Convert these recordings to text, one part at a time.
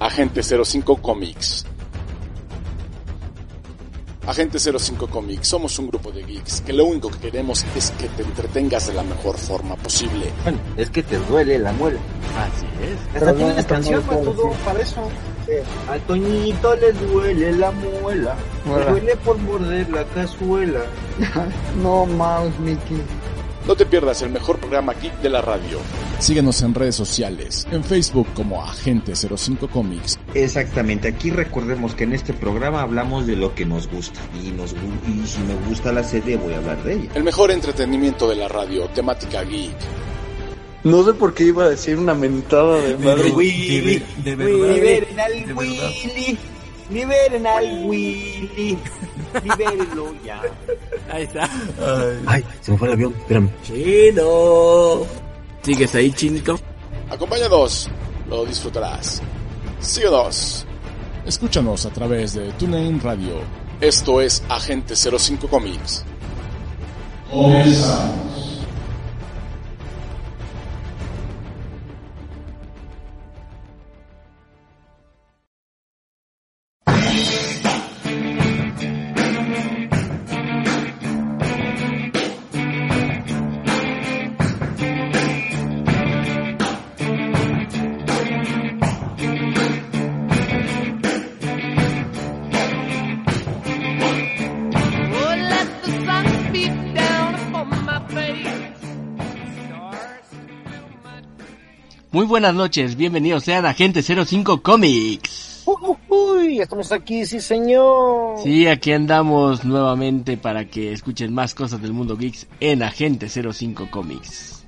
Agente 05 Comics. Agente 05 Comics, somos un grupo de geeks que lo único que queremos es que te entretengas de la mejor forma posible. Bueno, es que te duele la muela. Así es. Hasta tienes canción para todo, para eso. A Toñito le duele la muela. Le duele por morder la cazuela. no mouse, Mickey. No te pierdas el mejor programa geek de la radio. Síguenos en redes sociales, en Facebook como Agente 05 Comics. Exactamente, aquí recordemos que en este programa hablamos de lo que nos gusta. Y, nos, y si me gusta la serie voy a hablar de ella. El mejor entretenimiento de la radio, temática geek. No sé por qué iba a decir una mentada de madre. Willy, de, liberen al Willy, liberen al Willy, libérenlo ya. Ahí está. Ay. Ay, se me fue el avión, espérame. Chino. ¿Sigues ahí, chinito? Acompáñanos, lo disfrutarás. Síguenos. Escúchanos a través de TuneIn Radio. Esto es Agente 05 Comics. Comenzamos. Buenas noches, bienvenidos sean a Agente 05 Comics. Uy, estamos aquí, sí señor. Sí, aquí andamos nuevamente para que escuchen más cosas del mundo geeks en Agente 05 Comics.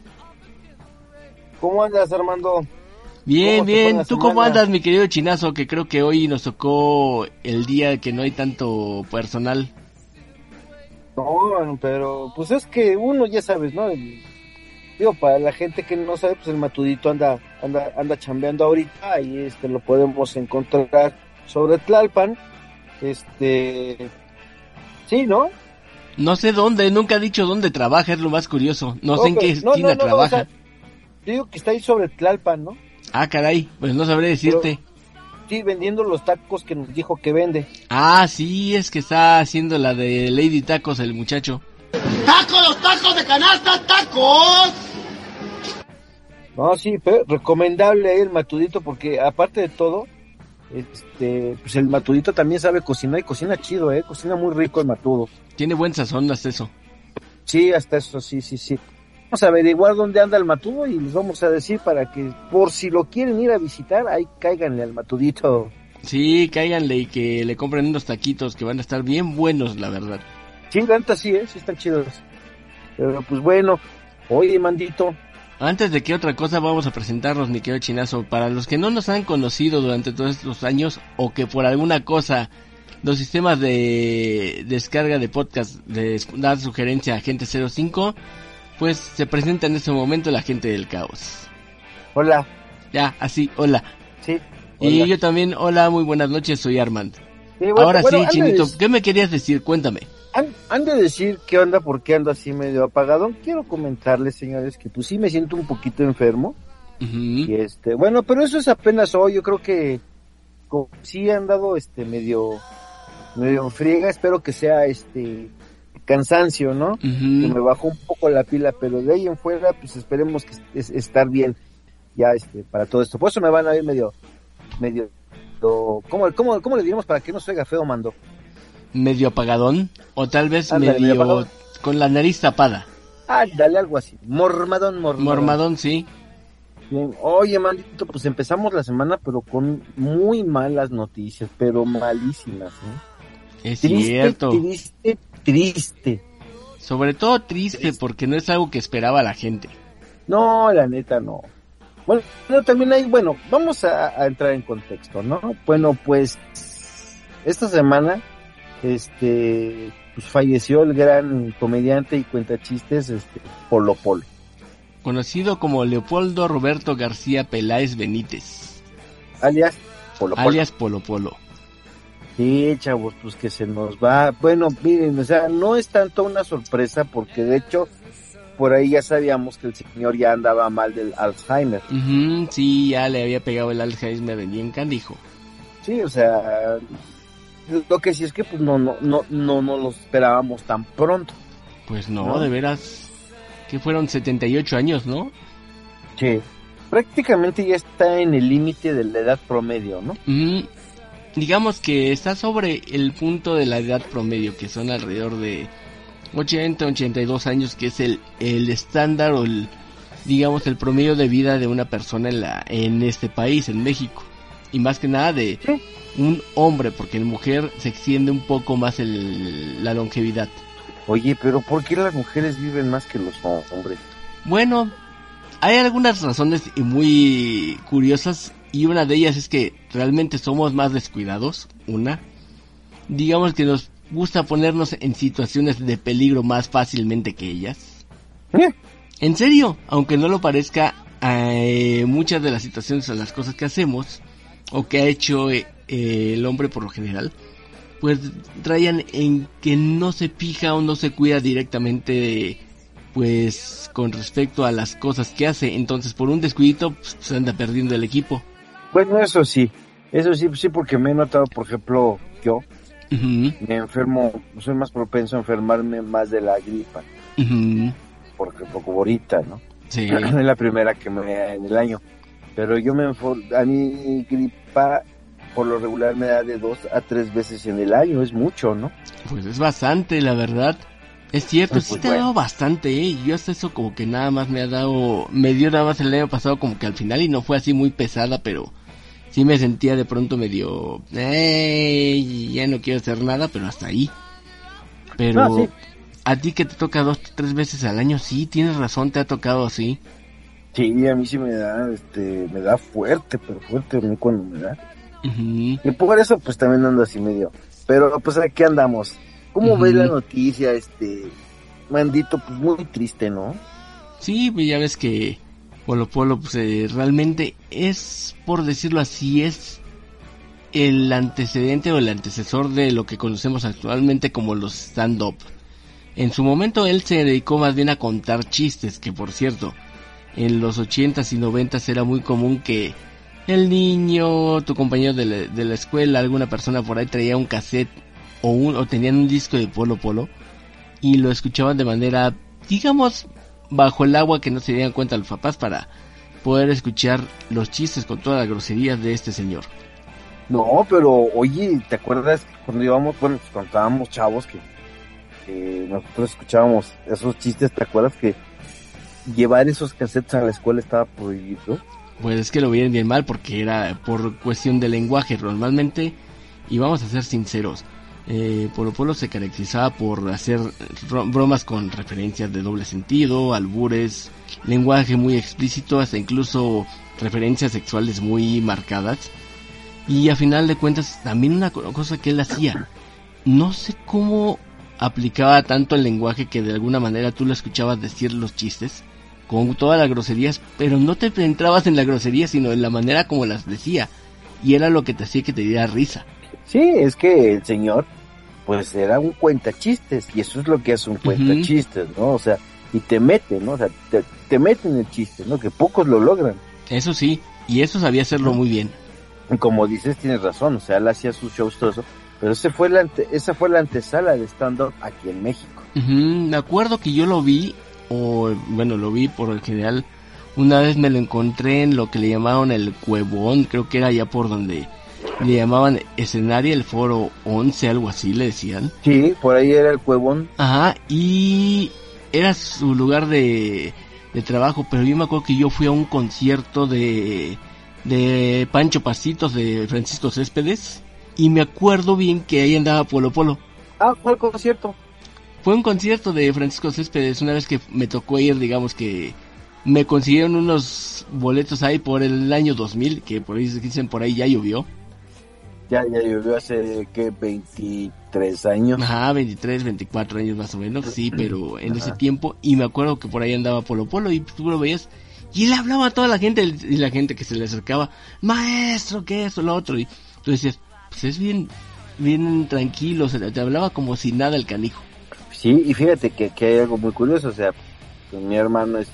¿Cómo andas, Armando? Bien, bien. ¿Tú cómo andas, mi querido chinazo? Que creo que hoy nos tocó el día que no hay tanto personal. No, pero pues es que uno ya sabes, ¿no? El digo, para la gente que no sabe, pues el matudito anda, anda, anda chambeando ahorita y este lo podemos encontrar sobre Tlalpan. Este, sí, ¿no? No sé dónde, nunca ha dicho dónde trabaja, es lo más curioso. No, sé en qué esquina trabaja. digo que está ahí sobre Tlalpan, ¿no? Ah, caray, pues no sabré decirte. sí, vendiendo los tacos que nos dijo que vende. Ah, sí, es que está haciendo la de Lady Tacos el muchacho. ¡Tacos, los tacos de canasta, tacos! No, sí, pero recomendable el matudito porque aparte de todo, este, pues el matudito también sabe cocinar y cocina chido, eh, cocina muy rico el matudo. Tiene buen sazón hasta eso. Sí, hasta eso, sí, sí, sí. Vamos a averiguar dónde anda el matudo y les vamos a decir para que por si lo quieren ir a visitar, ahí cáiganle al matudito. Sí, cáiganle y que le compren unos taquitos que van a estar bien buenos, la verdad. Sí, la sí, ¿eh? sí están chidos. Pero pues bueno, oye, mandito. Antes de que otra cosa vamos a presentarnos, mi querido chinazo. Para los que no nos han conocido durante todos estos años o que por alguna cosa los sistemas de descarga de podcast de dar sugerencia a gente 05, pues se presenta en este momento la gente del caos. Hola. Ya, así, hola. Sí. Y yo también, hola, muy buenas noches, soy Armand. Ahora sí, Chinito, ¿qué me querías decir? Cuéntame. Han, de decir qué onda, por qué ando así medio apagado. Quiero comentarles, señores, que pues sí me siento un poquito enfermo. Y este, bueno, pero eso es apenas hoy. Yo creo que sí han dado este medio, medio friega. Espero que sea este cansancio, ¿no? Que me bajó un poco la pila, pero de ahí en fuera, pues esperemos que estar bien ya este para todo esto. Por eso me van a ir medio, medio, ¿cómo, cómo, cómo le diremos para que no se oiga feo, mando? Medio apagadón o tal vez medio, con la nariz tapada. Ah, dale algo así. Mormadón, mormadón. Mormadón, sí. Oye, maldito, pues empezamos la semana, pero con muy malas noticias, pero malísimas. ¿eh? Es cierto. Triste, triste. Sobre todo triste, porque no es algo que esperaba la gente. No, la neta no. Bueno, también hay, bueno, vamos a entrar en contexto, ¿no? Bueno, pues esta semana este pues falleció el gran comediante y cuentachistes este Polo Polo. Conocido como Leopoldo Roberto García Peláez Benítez. Alias Polo Polo. Alias Polo Polo. Sí, chavos, pues que se nos va. Bueno, miren, o sea, no es tanto una sorpresa porque de hecho por ahí ya sabíamos que el señor ya andaba mal del Alzheimer. sí, ya le había pegado el Alzheimer en bien dijo. Sí, o sea, lo que sí es que pues no, no, no, no, no lo esperábamos tan pronto. Pues no, de veras, que fueron 78 años, ¿no? Sí, prácticamente ya está en el límite de la edad promedio, ¿no? Digamos que está sobre el punto de la edad promedio, que son alrededor de 80, 82 años, que es el, el estándar o el, digamos, el promedio de vida de una persona en, la, en este país, en México. Y más que nada de un hombre, porque en mujer se extiende un poco más el, la longevidad. Oye, pero ¿por qué las mujeres viven más que los hombres? Bueno, hay algunas razones muy curiosas y una de ellas es que realmente somos más descuidados, una. Digamos que nos gusta ponernos en situaciones de peligro más fácilmente que ellas. ¿Eh? En serio, aunque no lo parezca, eh, muchas de las situaciones o las cosas que hacemos o que ha hecho eh, el hombre por lo general, pues traían en que no se fija o no se cuida directamente pues con respecto a las cosas que hace, entonces por un descuidito pues, se anda perdiendo el equipo. Bueno, eso sí, eso sí, sí, porque me he notado, por ejemplo, yo, me enfermo, soy más propenso a enfermarme más de la gripa. Porque poco ahorita, ¿no? Sí. es la primera que me en el año. Pero yo me a mí gripa por lo regular me da de dos a tres veces en el año, es mucho, ¿no? Pues es bastante, la verdad. Es cierto, pues, sí te ha dado bastante, ¿eh? Yo hasta eso como que nada más me ha dado, me dio nada más el año pasado como que al final y no fue así muy pesada, pero sí me sentía de pronto medio, ya no quiero hacer nada, pero hasta ahí. Pero a ti que te toca dos, tres veces al año, sí, tienes razón, te ha tocado así. Sí, a mí sí me da, este, me da fuerte, pero fuerte a mí cuando me da. Y por eso pues también ando así medio. Pero pues aquí andamos. ¿Cómo ves la noticia, este, mandito? Pues muy triste, ¿no? Sí, pues ya ves que Polo Polo pues, eh, realmente es, por decirlo así, es el antecedente o el antecesor de lo que conocemos actualmente como los stand-up. En su momento él se dedicó más bien a contar chistes, que por cierto, en los 80s y 90s era muy común que el niño, tu compañero de la, escuela, alguna persona por ahí traía un cassette o, un, o tenían un disco de Polo Polo y lo escuchaban de manera, digamos, bajo el agua que no se dieran cuenta los papás para poder escuchar los chistes con todas las groserías de este señor. No, pero oye, ¿te acuerdas cuando íbamos, bueno, cuando estábamos chavos que, nosotros escuchábamos esos chistes, ¿te acuerdas que llevar esos cassettes a la escuela estaba prohibido? Pues es que lo vieron bien mal porque era por cuestión de lenguaje. Normalmente, y vamos a ser sinceros, eh, Polo Polo se caracterizaba por hacer bromas con referencias de doble sentido, albures, lenguaje muy explícito, hasta incluso referencias sexuales muy marcadas. Y a final de cuentas, también una cosa que él hacía, no sé cómo aplicaba tanto el lenguaje que de alguna manera tú lo escuchabas decir los chistes, con todas las groserías, pero no te centrabas en la grosería, sino en la manera como las decía. Y era lo que te hacía que te diera risa. Sí, es que el señor, pues era un cuenta chistes, y eso es lo que hace un cuenta chistes, ¿no? O sea, y te mete, ¿no? O sea, te, te mete en el chiste, ¿no? Que pocos lo logran. Eso sí, y eso sabía hacerlo muy bien. Como dices, tienes razón, o sea, él hacía sus shows todo eso, pero ese fue la esa fue la antesala de stand-up aquí en México. Me acuerdo que yo lo vi, o bueno, lo vi por el general, una vez me lo encontré en lo que le llamaban el cuevón, creo que era allá por donde le llamaban escenario el foro 11, algo así le decían. Sí, por ahí era el cuevón. Ajá, y era su lugar de, de trabajo, pero yo me acuerdo que yo fui a un concierto de, de Pancho Pasitos de Francisco Céspedes y me acuerdo bien que ahí andaba Polo Polo. Ah, el concierto. Fue un concierto de Francisco Céspedes, una vez que me tocó ir, digamos que me consiguieron unos boletos ahí por el año 2000, que por ahí dicen por ahí ya llovió ya, ya llovió hace, ¿qué? 23 años. Ajá, 23, 24 años más o menos, sí, pero en ese tiempo, y me acuerdo que por ahí andaba Polo Polo y tú lo veías, y le hablaba a toda la gente, y la gente que se le acercaba, maestro, que eso, lo otro, y tú decías, pues es bien, bien tranquilo, o sea, te hablaba como si nada el canijo. Sí, y fíjate que, que hay algo muy curioso, o sea, pues, mi hermano es,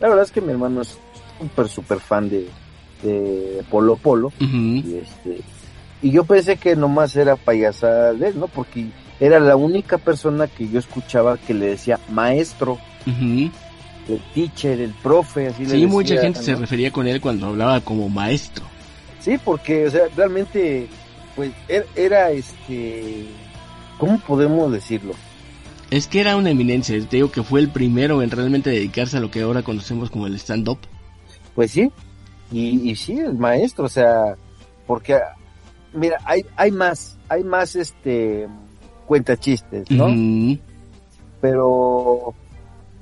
la verdad es que mi hermano es súper, súper fan de, de Polo Polo. Y este, y yo pensé que nomás era payasada de él, ¿no? Porque era la única persona que yo escuchaba que le decía maestro. El teacher, el profe, así Sí, mucha gente se refería con él cuando hablaba como maestro. Sí, porque, o sea, realmente, pues, er, era este, ¿cómo podemos decirlo? Es que era una eminencia, te digo que fue el primero en realmente dedicarse a lo que ahora conocemos como el stand-up. Pues sí, y, y sí, el maestro, o sea, porque, mira, hay, hay más, hay más, este, cuenta chistes, ¿no? Pero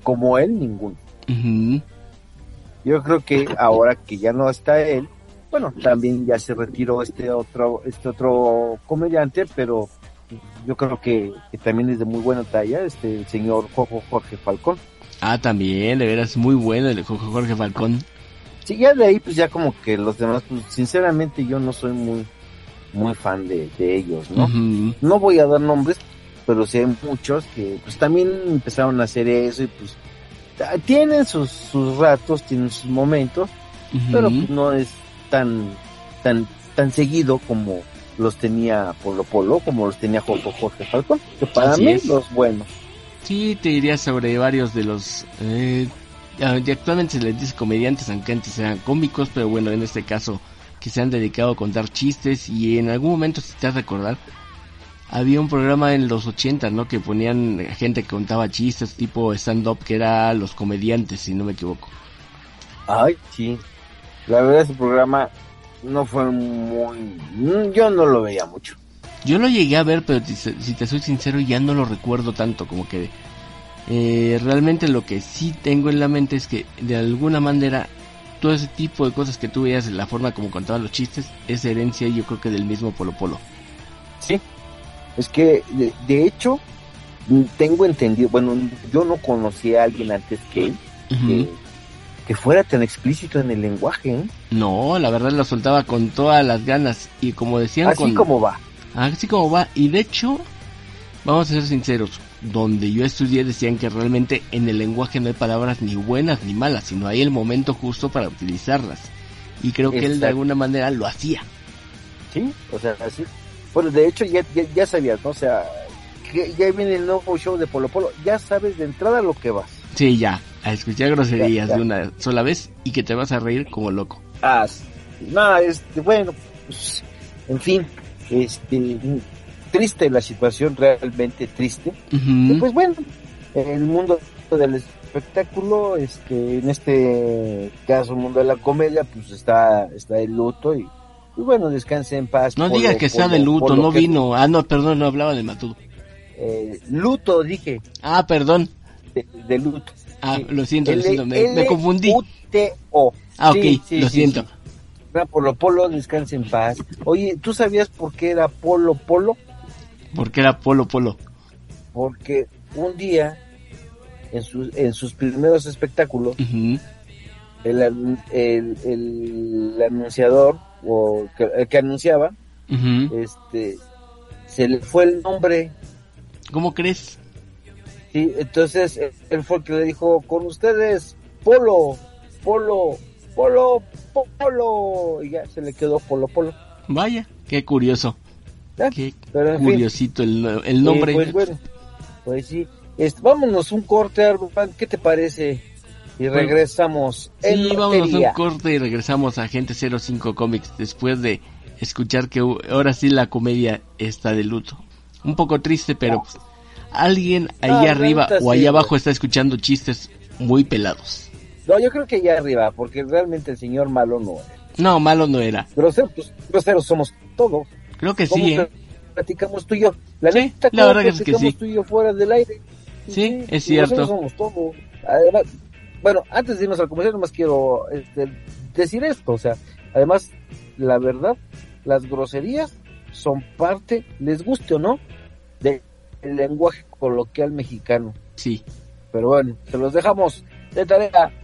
como él, ninguno. Yo creo que ahora que ya no está él, bueno, también ya se retiró este otro, este otro comediante, pero yo creo que, también es de muy buena talla, este el señor Jorge Falcón. Ah, también, de veras, muy bueno el Jorge Falcón. Sí, ya de ahí, pues ya como que los demás, pues sinceramente yo no soy muy, muy fan de, ellos, ¿no? No voy a dar nombres, pero sí hay muchos que pues también empezaron a hacer eso y pues tienen sus, sus ratos, tienen sus momentos, pero pues, no es tan, tan, tan seguido como los tenía Polo Polo, como los tenía Jorge, Jorge Falcón, que para mí los buenos. Sí, te diría sobre varios de los... Eh, actualmente se les dice comediantes, aunque antes eran cómicos, pero bueno, en este caso que se han dedicado a contar chistes y en algún momento, si te has recordar, había un programa en los 80, ¿no? Que ponían gente que contaba chistes tipo stand-up, que era Los Comediantes, si no me equivoco. Ay, sí. La verdad ese programa no fue muy... Mm, yo no lo veía mucho. Yo lo llegué a ver, pero si te soy sincero ya no lo recuerdo tanto, como que... Eh, realmente lo que sí tengo en la mente es que de alguna manera todo ese tipo de cosas que tú veías, la forma como contaba los chistes, es herencia yo creo que del mismo Polo Polo. Sí, es que de, hecho tengo entendido, bueno, yo no conocía a alguien antes que él que, fuera tan explícito en el lenguaje. ¿eh? No, la verdad lo soltaba con todas las ganas y como decían... Así como va. Así como va. Y de hecho, vamos a ser sinceros, donde yo estudié decían que realmente en el lenguaje no hay palabras ni buenas ni malas, sino hay el momento justo para utilizarlas. Y creo que él de alguna manera lo hacía. Sí, o sea, así. Bueno, de hecho ya, ya, sabías, ¿no? O sea, que ya viene el nuevo show de Polo Polo, ya sabes de entrada lo que vas. Sí, ya, a escuchar groserías de una sola vez y que te vas a reír como loco. Ah, no, este, bueno, pues, en fin, este, triste la situación, realmente triste. Y pues bueno, el mundo del espectáculo, este, en este caso, el mundo de la comedia, pues está, está el luto y, bueno, descanse en paz. No digas que sea de luto, no vino. Ah, no, perdón, no hablaba de Matudo. Eh, luto, dije. Ah, perdón. De, luto. Ah, lo siento, lo siento, me, confundí. U-T-O. Ah, ok, lo siento. Polo Polo, descanse en paz. Oye, ¿tú sabías por qué era Polo Polo? Porque era Polo Polo. Porque un día, en, sus en sus primeros espectáculos, el, el, anunciador, o que, el que anunciaba, este, se le fue el nombre. ¿Cómo crees? Sí, entonces él fue el que le dijo, con ustedes, Polo, Polo, Polo, Polo, y ya se le quedó Polo Polo. Vaya, qué curioso. Qué curiosito el, el, nombre. pues bueno, pues sí. vámonos un corte, ¿qué te parece? Y regresamos. Sí, vámonos un corte y regresamos a Gente 05 Comics después de escuchar que ahora sí la comedia está de luto. Un poco triste, pero pues, alguien ahí arriba o ahí abajo está escuchando chistes muy pelados. No, yo creo que allá arriba, porque realmente el señor malo no era. No, malo no era. Groseros, pues, groseros somos todos. Creo que sí, ¿eh? Platicamos tú y yo. La sí, la verdad es que sí. tú y yo fuera del aire. Sí, es cierto. Somos todos. Además, bueno, antes de irnos al comercial, nomás quiero este, decir esto. O sea, además, la verdad, las groserías son parte, les guste o no, del lenguaje coloquial mexicano. Sí. Pero bueno, se los dejamos de tarea.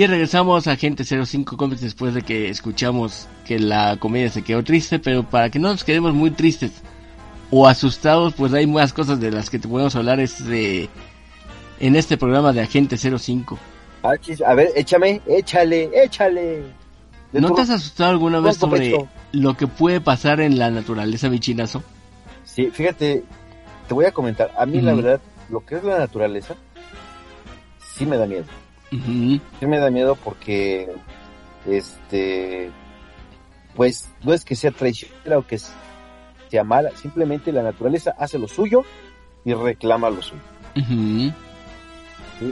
Y regresamos a Gente 05 Comics después de que escuchamos que la comedia se quedó triste, pero para que no nos quedemos muy tristes o asustados, pues hay más cosas de las que te podemos hablar este, en este programa de Agente 05. Ah, a ver, échame, échale, échale. ¿No te has asustado alguna vez sobre lo que puede pasar en la naturaleza, bichinazo? Sí, fíjate, te voy a comentar. A mí, la verdad, lo que es la naturaleza, sí me da miedo. Sí me da miedo porque, este, pues no es que sea traicionera o que sea mala, simplemente la naturaleza hace lo suyo y reclama lo suyo.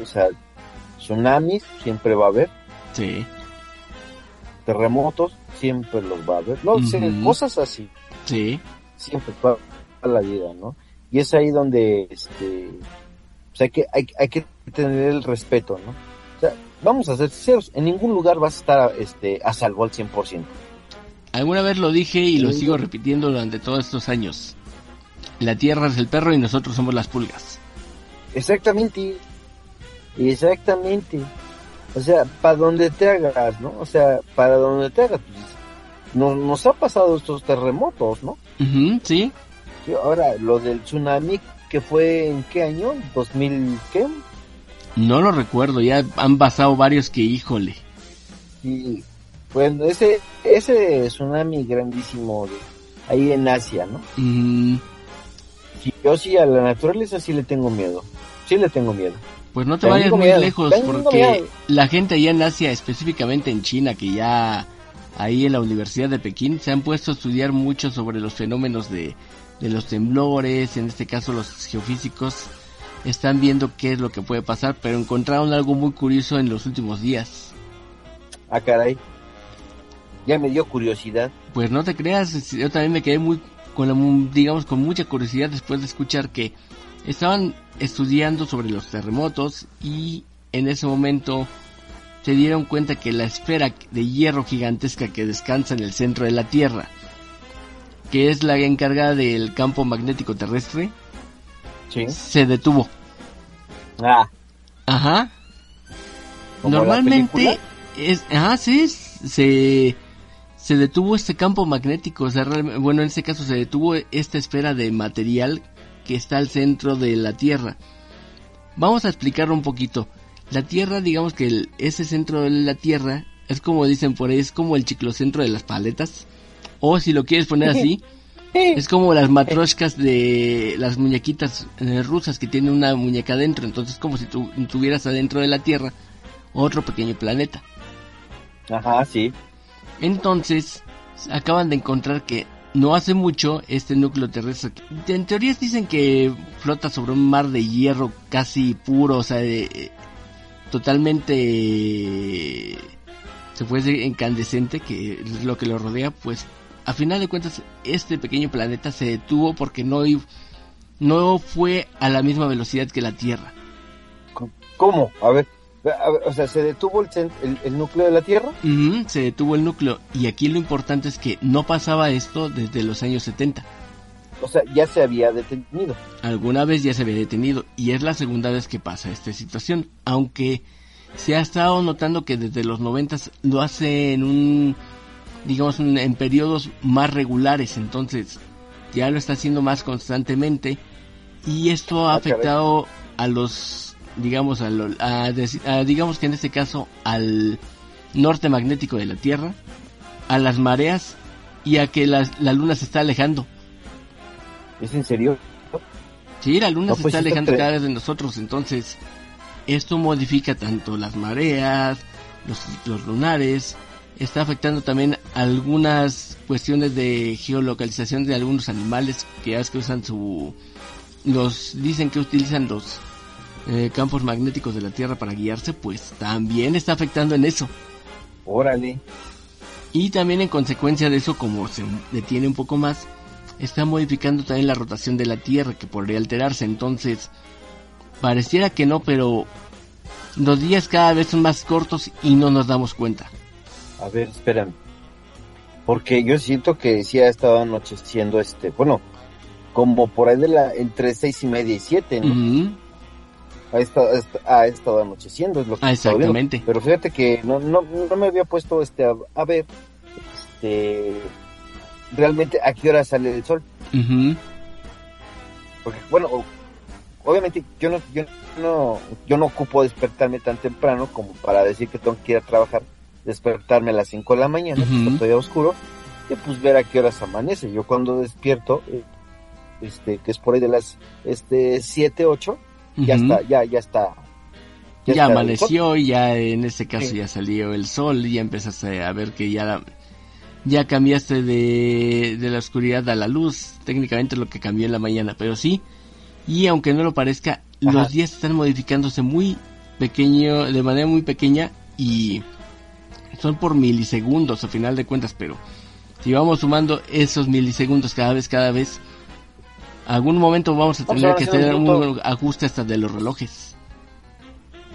o sea, tsunamis siempre va a haber. Sí. Terremotos siempre los va a haber. No sé, cosas así. Sí. Siempre toda la vida, ¿no? Y es ahí donde, este, o hay que, hay, hay que tener el respeto, ¿no? Vamos a ser sinceros, en ningún lugar vas a estar este, a salvo al 100%. Alguna vez lo dije y lo sigo repitiendo durante todos estos años. La tierra es el perro y nosotros somos las pulgas. Exactamente. Exactamente. O sea, para donde te hagas, ¿no? O sea, para donde te hagas. Pues, nos, nos ha pasado estos terremotos, ¿no? sí. sí. Ahora, lo del tsunami, que fue en qué año? ¿2000 qué? No lo recuerdo, ya han pasado varios que híjole. Y bueno, ese ese tsunami grandísimo ahí en Asia, ¿no? yo sí a la naturaleza sí le tengo miedo. Sí le tengo miedo. Pues no te vayas muy lejos porque la gente allá en Asia, específicamente en China, que ya ahí en la Universidad de Pekín se han puesto a estudiar mucho sobre los fenómenos de, de los temblores, en este caso los geofísicos, están viendo qué es lo que puede pasar, pero encontraron algo muy curioso en los últimos días. Ah, caray. Ya me dio curiosidad. Pues no te creas, yo también me quedé muy con digamos con mucha curiosidad después de escuchar que estaban estudiando sobre los terremotos y en ese momento se dieron cuenta que la esfera de hierro gigantesca que descansa en el centro de la Tierra, que es la encargada del campo magnético terrestre, se detuvo. Ah. Ajá. Normalmente es, ajá, sí, se se detuvo este campo magnético, o sea, bueno, en este caso se detuvo esta esfera de material que está al centro de la Tierra. Vamos a explicarlo un poquito. La Tierra, digamos que ese centro de la Tierra es como dicen por ahí, es como el ciclocentro de las paletas. O si lo quieres poner así, Es como las matroshkas de las muñequitas eh, rusas que tienen una muñeca adentro. Entonces, como si tú tuvieras adentro de la Tierra otro pequeño planeta. Ajá, sí. Entonces, acaban de encontrar que no hace mucho este núcleo terrestre. En teorías dicen que flota sobre un mar de hierro casi puro, o sea, totalmente. se puede decir incandescente, que es lo que lo rodea, pues a final de cuentas este pequeño planeta se detuvo porque no, no fue a la misma velocidad que la Tierra. ¿Cómo? A ver, o sea, ¿se detuvo el, núcleo de la Tierra? se detuvo el núcleo. Y aquí lo importante es que no pasaba esto desde los años 70. O sea, ya se había detenido. Alguna vez ya se había detenido. Y es la segunda vez que pasa esta situación. Aunque se ha estado notando que desde los 90 lo hace en un digamos, en periodos más regulares, entonces ya lo está haciendo más constantemente y esto ha ah, afectado a los, digamos, a, digamos que en este caso al norte magnético de la Tierra, a las mareas y a que la, luna se está alejando. ¿Es en serio? Sí, la luna se pues está alejando cada vez de nosotros, entonces esto modifica tanto las mareas, los ciclos lunares, está afectando también algunas cuestiones de geolocalización de algunos animales que ya es que usan su los dicen que utilizan los eh, campos magnéticos de la Tierra para guiarse, pues también está afectando en eso. Órale. Y también en consecuencia de eso, como se detiene un poco más, está modificando también la rotación de la Tierra, que podría alterarse. Entonces, pareciera que no, pero los días cada vez son más cortos y no nos damos cuenta. A ver, espérame. Porque yo siento que sí ha estado anocheciendo este, bueno, como por ahí de la, entre seis y media y siete, ¿no? ha, estado, ha estado anocheciendo, es lo que ah, exactamente. Pero fíjate que no, no, no me había puesto este a, ver este realmente a qué hora sale el sol. Porque, bueno, obviamente yo no, yo no, yo no ocupo despertarme tan temprano como para decir que tengo que ir a trabajar, despertarme a las 5 de la mañana, uh todavía oscuro, y pues ver a qué horas amanece. Yo cuando despierto, eh, este, que es por ahí de las este 7, 8, ya está, ya, ya está. Ya, amaneció y ya en este caso ya salió el sol y ya empezaste a ver que ya, ya cambiaste de, de la oscuridad a la luz, técnicamente lo que cambió en la mañana, pero sí, y aunque no lo parezca, los días están modificándose muy pequeño, de manera muy pequeña y son por milisegundos a final de cuentas, pero si vamos sumando esos milisegundos cada vez, cada vez, algún momento vamos a tener que tener un ajuste hasta de los relojes.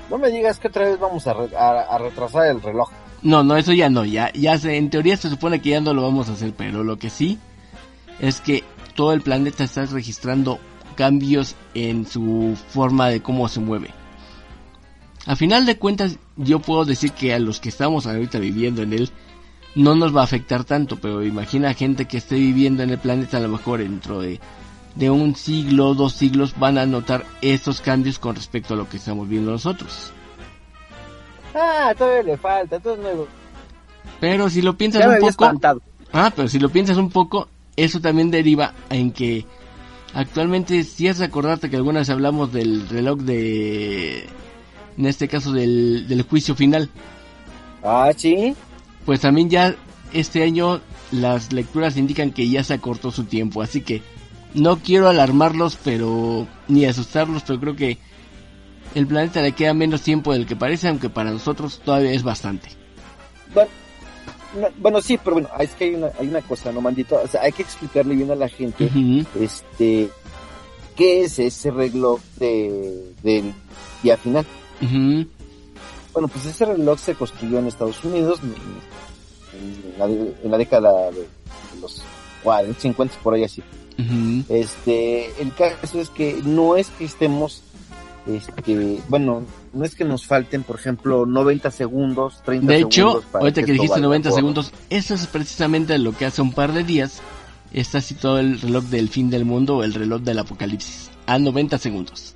No me digas que otra vez vamos a, retrasar el reloj. No, no, eso ya no, ya, ya se, en teoría se supone que ya no lo vamos a hacer, pero lo que sí es que todo el planeta está registrando cambios en su forma de cómo se mueve. A final de cuentas, yo puedo decir que a los que estamos ahorita viviendo en él, no nos va a afectar tanto, pero imagina gente que esté viviendo en el planeta a lo mejor dentro de de un siglo, dos siglos, van a notar estos cambios con respecto a lo que estamos viendo nosotros. Ah, todavía le falta, todo es nuevo. Pero si lo piensas un poco... Ah, pero si lo piensas un poco, eso también deriva en que actualmente, si es recordarte que algunas hablamos del reloj de... En este caso del, del juicio final. Ah, sí. Pues también ya este año las lecturas indican que ya se acortó su tiempo, así que no quiero alarmarlos, pero ni asustarlos, pero creo que el planeta le queda menos tiempo del que parece, aunque para nosotros todavía es bastante. Bueno, sí, pero bueno, es que hay una, hay una cosa, no mandito, o sea, hay que explicarle bien a la gente, este, qué es ese reloj de, del día final. Bueno, pues ese reloj se construyó en Estados Unidos en, la, década de, de los 40, 50, por ahí así. Este, el caso es que no es que estemos, este, bueno, no es que nos falten, por ejemplo, 90 segundos, 30 de hecho, ahorita que, dijiste 90 segundos, eso es precisamente lo que hace un par de días está situado el reloj del fin del mundo o el reloj del apocalipsis, a 90 segundos.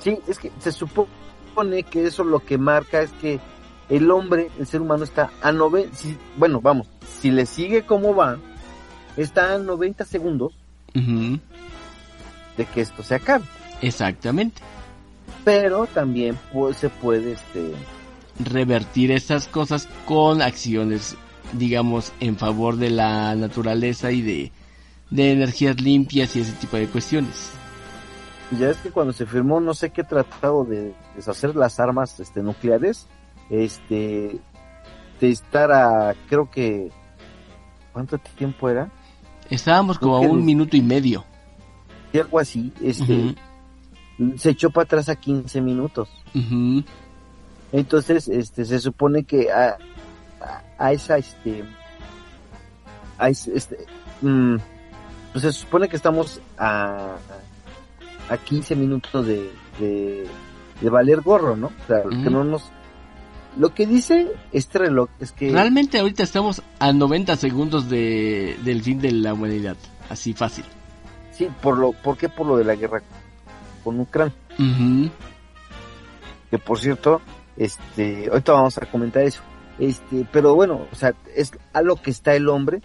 Sí, es que se supone que eso lo que marca es que el hombre, el ser humano está a 90, bueno, vamos, si le sigue como va, está a 90 segundos de que esto se acabe. Exactamente. Pero también se puede este revertir estas cosas con acciones, digamos, en favor de la naturaleza y de, de energías limpias y ese tipo de cuestiones. Ya es que cuando se firmó no sé qué tratado de deshacer las armas este nucleares, este de estar a creo que ¿cuánto tiempo era? Estábamos como a un minuto y medio. Y algo así, este, se echó para atrás a 15 minutos. Entonces, este, se supone que a, a, esa, este, a este, mm, pues se supone que estamos a, a 15 minutos de, de, de valer gorro, ¿no? O sea, que no nos, lo que dice este reloj es que... Realmente ahorita estamos a 90 segundos de, del fin de la humanidad. Así fácil. Sí, por lo, ¿por qué? Por lo de la guerra con Ucrania. Que por cierto, este, ahorita vamos a comentar eso. Este, pero bueno, o sea, es a lo que está el hombre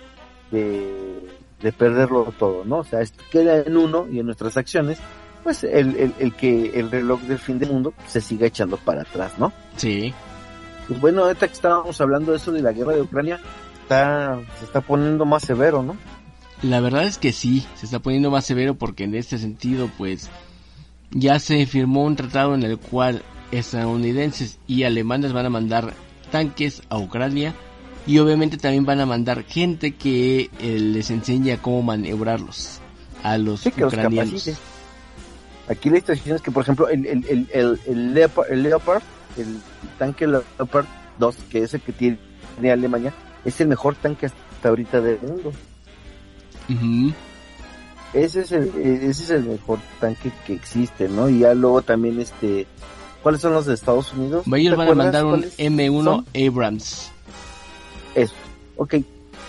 de, de perderlo todo, ¿no? O sea, queda en uno y en nuestras acciones, pues el, el, el que el reloj del fin del mundo se siga echando para atrás, ¿no? Sí. Pues bueno, ahorita que estábamos hablando de eso de la guerra de Ucrania, está, se está poniendo más severo, ¿no? La verdad es que sí, se está poniendo más severo porque en este sentido, pues, ya se firmó un tratado en el cual estadounidenses y alemanes van a mandar tanques a Ucrania y obviamente también van a mandar gente que eh, les enseñe cómo maniobrarlos a los ucranianos. Aquí la situación es que, por ejemplo, el, el, el, el, Leopard, el Leopard, el tanque Leopard 2, que es el que tiene Alemania, es el mejor tanque hasta ahorita del mundo. Ese es el, ese es el mejor tanque que existe, ¿no? Y ya luego también este, ¿cuáles son los de Estados Unidos? Ellos van a mandar un M1 Abrams. Eso, ok.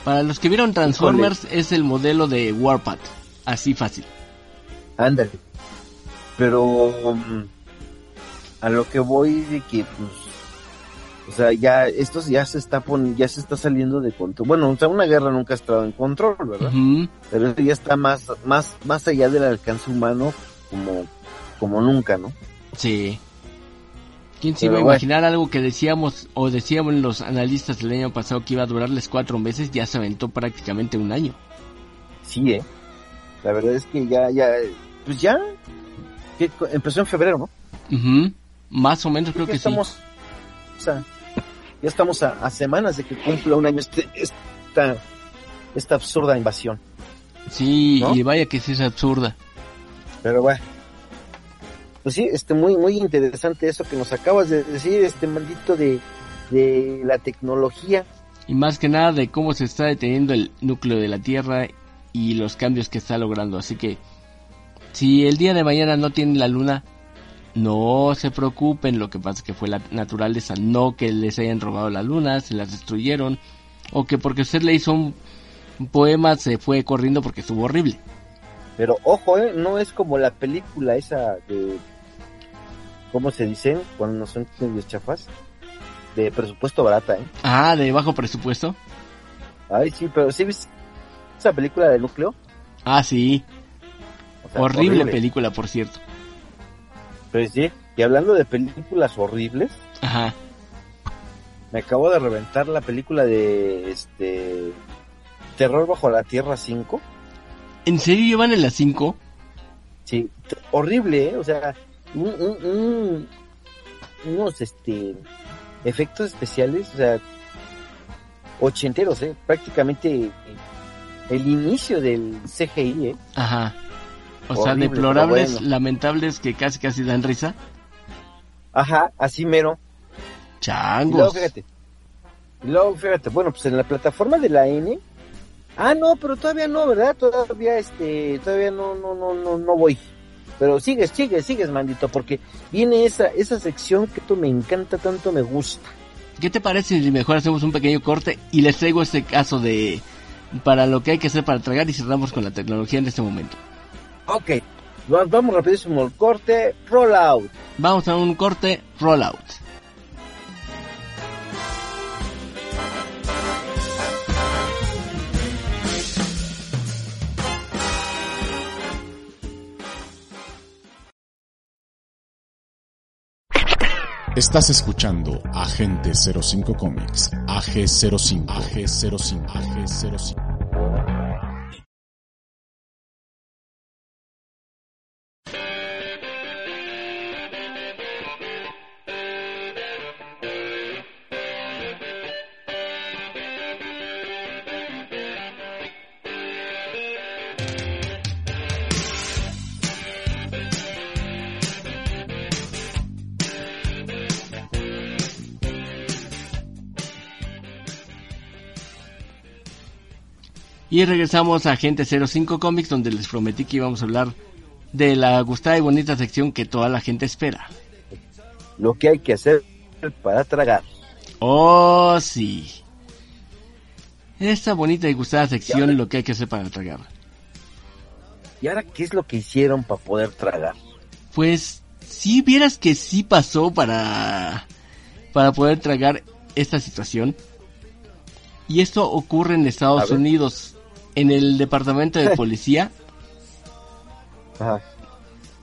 Para los que vieron Transformers es el modelo de Warpath, así fácil. Ándale. Pero a lo que voy de que pues o sea, ya esto ya se está pon, ya se está saliendo de control. Bueno, o sea, una guerra nunca ha estado en control, ¿verdad? Pero esto ya está más más más allá del alcance humano como como nunca, ¿no? Sí. ¿Quién se iba a imaginar algo que decíamos o decíamos los analistas el año pasado que iba a durarles cuatro meses? Ya se aventó prácticamente un año. Sí, eh. La verdad es que ya, ya, pues ya, empezó en febrero, ¿no? Más o menos creo que estamos, sí. O sea, ya estamos a, semanas de que cumpla un año este, esta, esta absurda invasión. Sí, y vaya que sí es absurda. Pero bueno. Pues sí, este muy muy interesante eso que nos acabas de decir, este maldito de, de la tecnología. Y más que nada de cómo se está deteniendo el núcleo de la Tierra y los cambios que está logrando. Así que si el día de mañana no tiene la luna, no se preocupen, lo que pasa es que fue la naturaleza, no que les hayan robado la luna, se las destruyeron, o que porque usted le hizo un, poema se fue corriendo porque estuvo horrible. Pero ojo, ¿eh? no es como la película esa de... ¿Cómo se dice? Cuando no son chafas. De presupuesto barata, ¿eh? Ah, de bajo presupuesto. Ay, sí, pero ¿sí viste esa película de núcleo? Ah, sí. Horrible película, por cierto. Pues sí, y hablando de películas horribles, Ajá. me acabo de reventar la película de este Terror bajo la Tierra 5. ¿En serio llevan en la 5? Sí, horrible, ¿eh? o sea, un, unos este efectos especiales, o sea, ochenteros, ¿eh? prácticamente el inicio del CGI, ¿eh? Ajá. O sea, deplorables, lamentables que casi casi dan risa. Ajá, así mero. Changos. Y luego fíjate. Y luego fíjate, bueno, pues en la plataforma de la N. Ah, no, pero todavía no, ¿verdad? Todavía este, todavía no no no no no voy. Pero sigues, sigues, sigues, mandito, porque viene esa esa sección que tú me encanta tanto, me gusta. ¿Qué te parece si mejor hacemos un pequeño corte y les traigo este caso de para lo que hay que hacer para tragar y cerramos con la tecnología en este momento? Ok, vamos rapidísimo al corte, rollout. Vamos a un corte, rollout. Estás escuchando Agente 05 Comics, AG05, AG05, AG05. Y regresamos a Agente 05 Comics, donde les prometí que íbamos a hablar de la gustada y bonita sección que toda la gente espera. Lo que hay que hacer para tragar. Oh, sí. Esta bonita y gustada sección, lo que hay que hacer para tragar. ¿Y ahora qué es lo que hicieron para poder tragar? Pues, si vieras que sí pasó para, para poder tragar esta situación. Y esto ocurre en Estados Unidos en el departamento de policía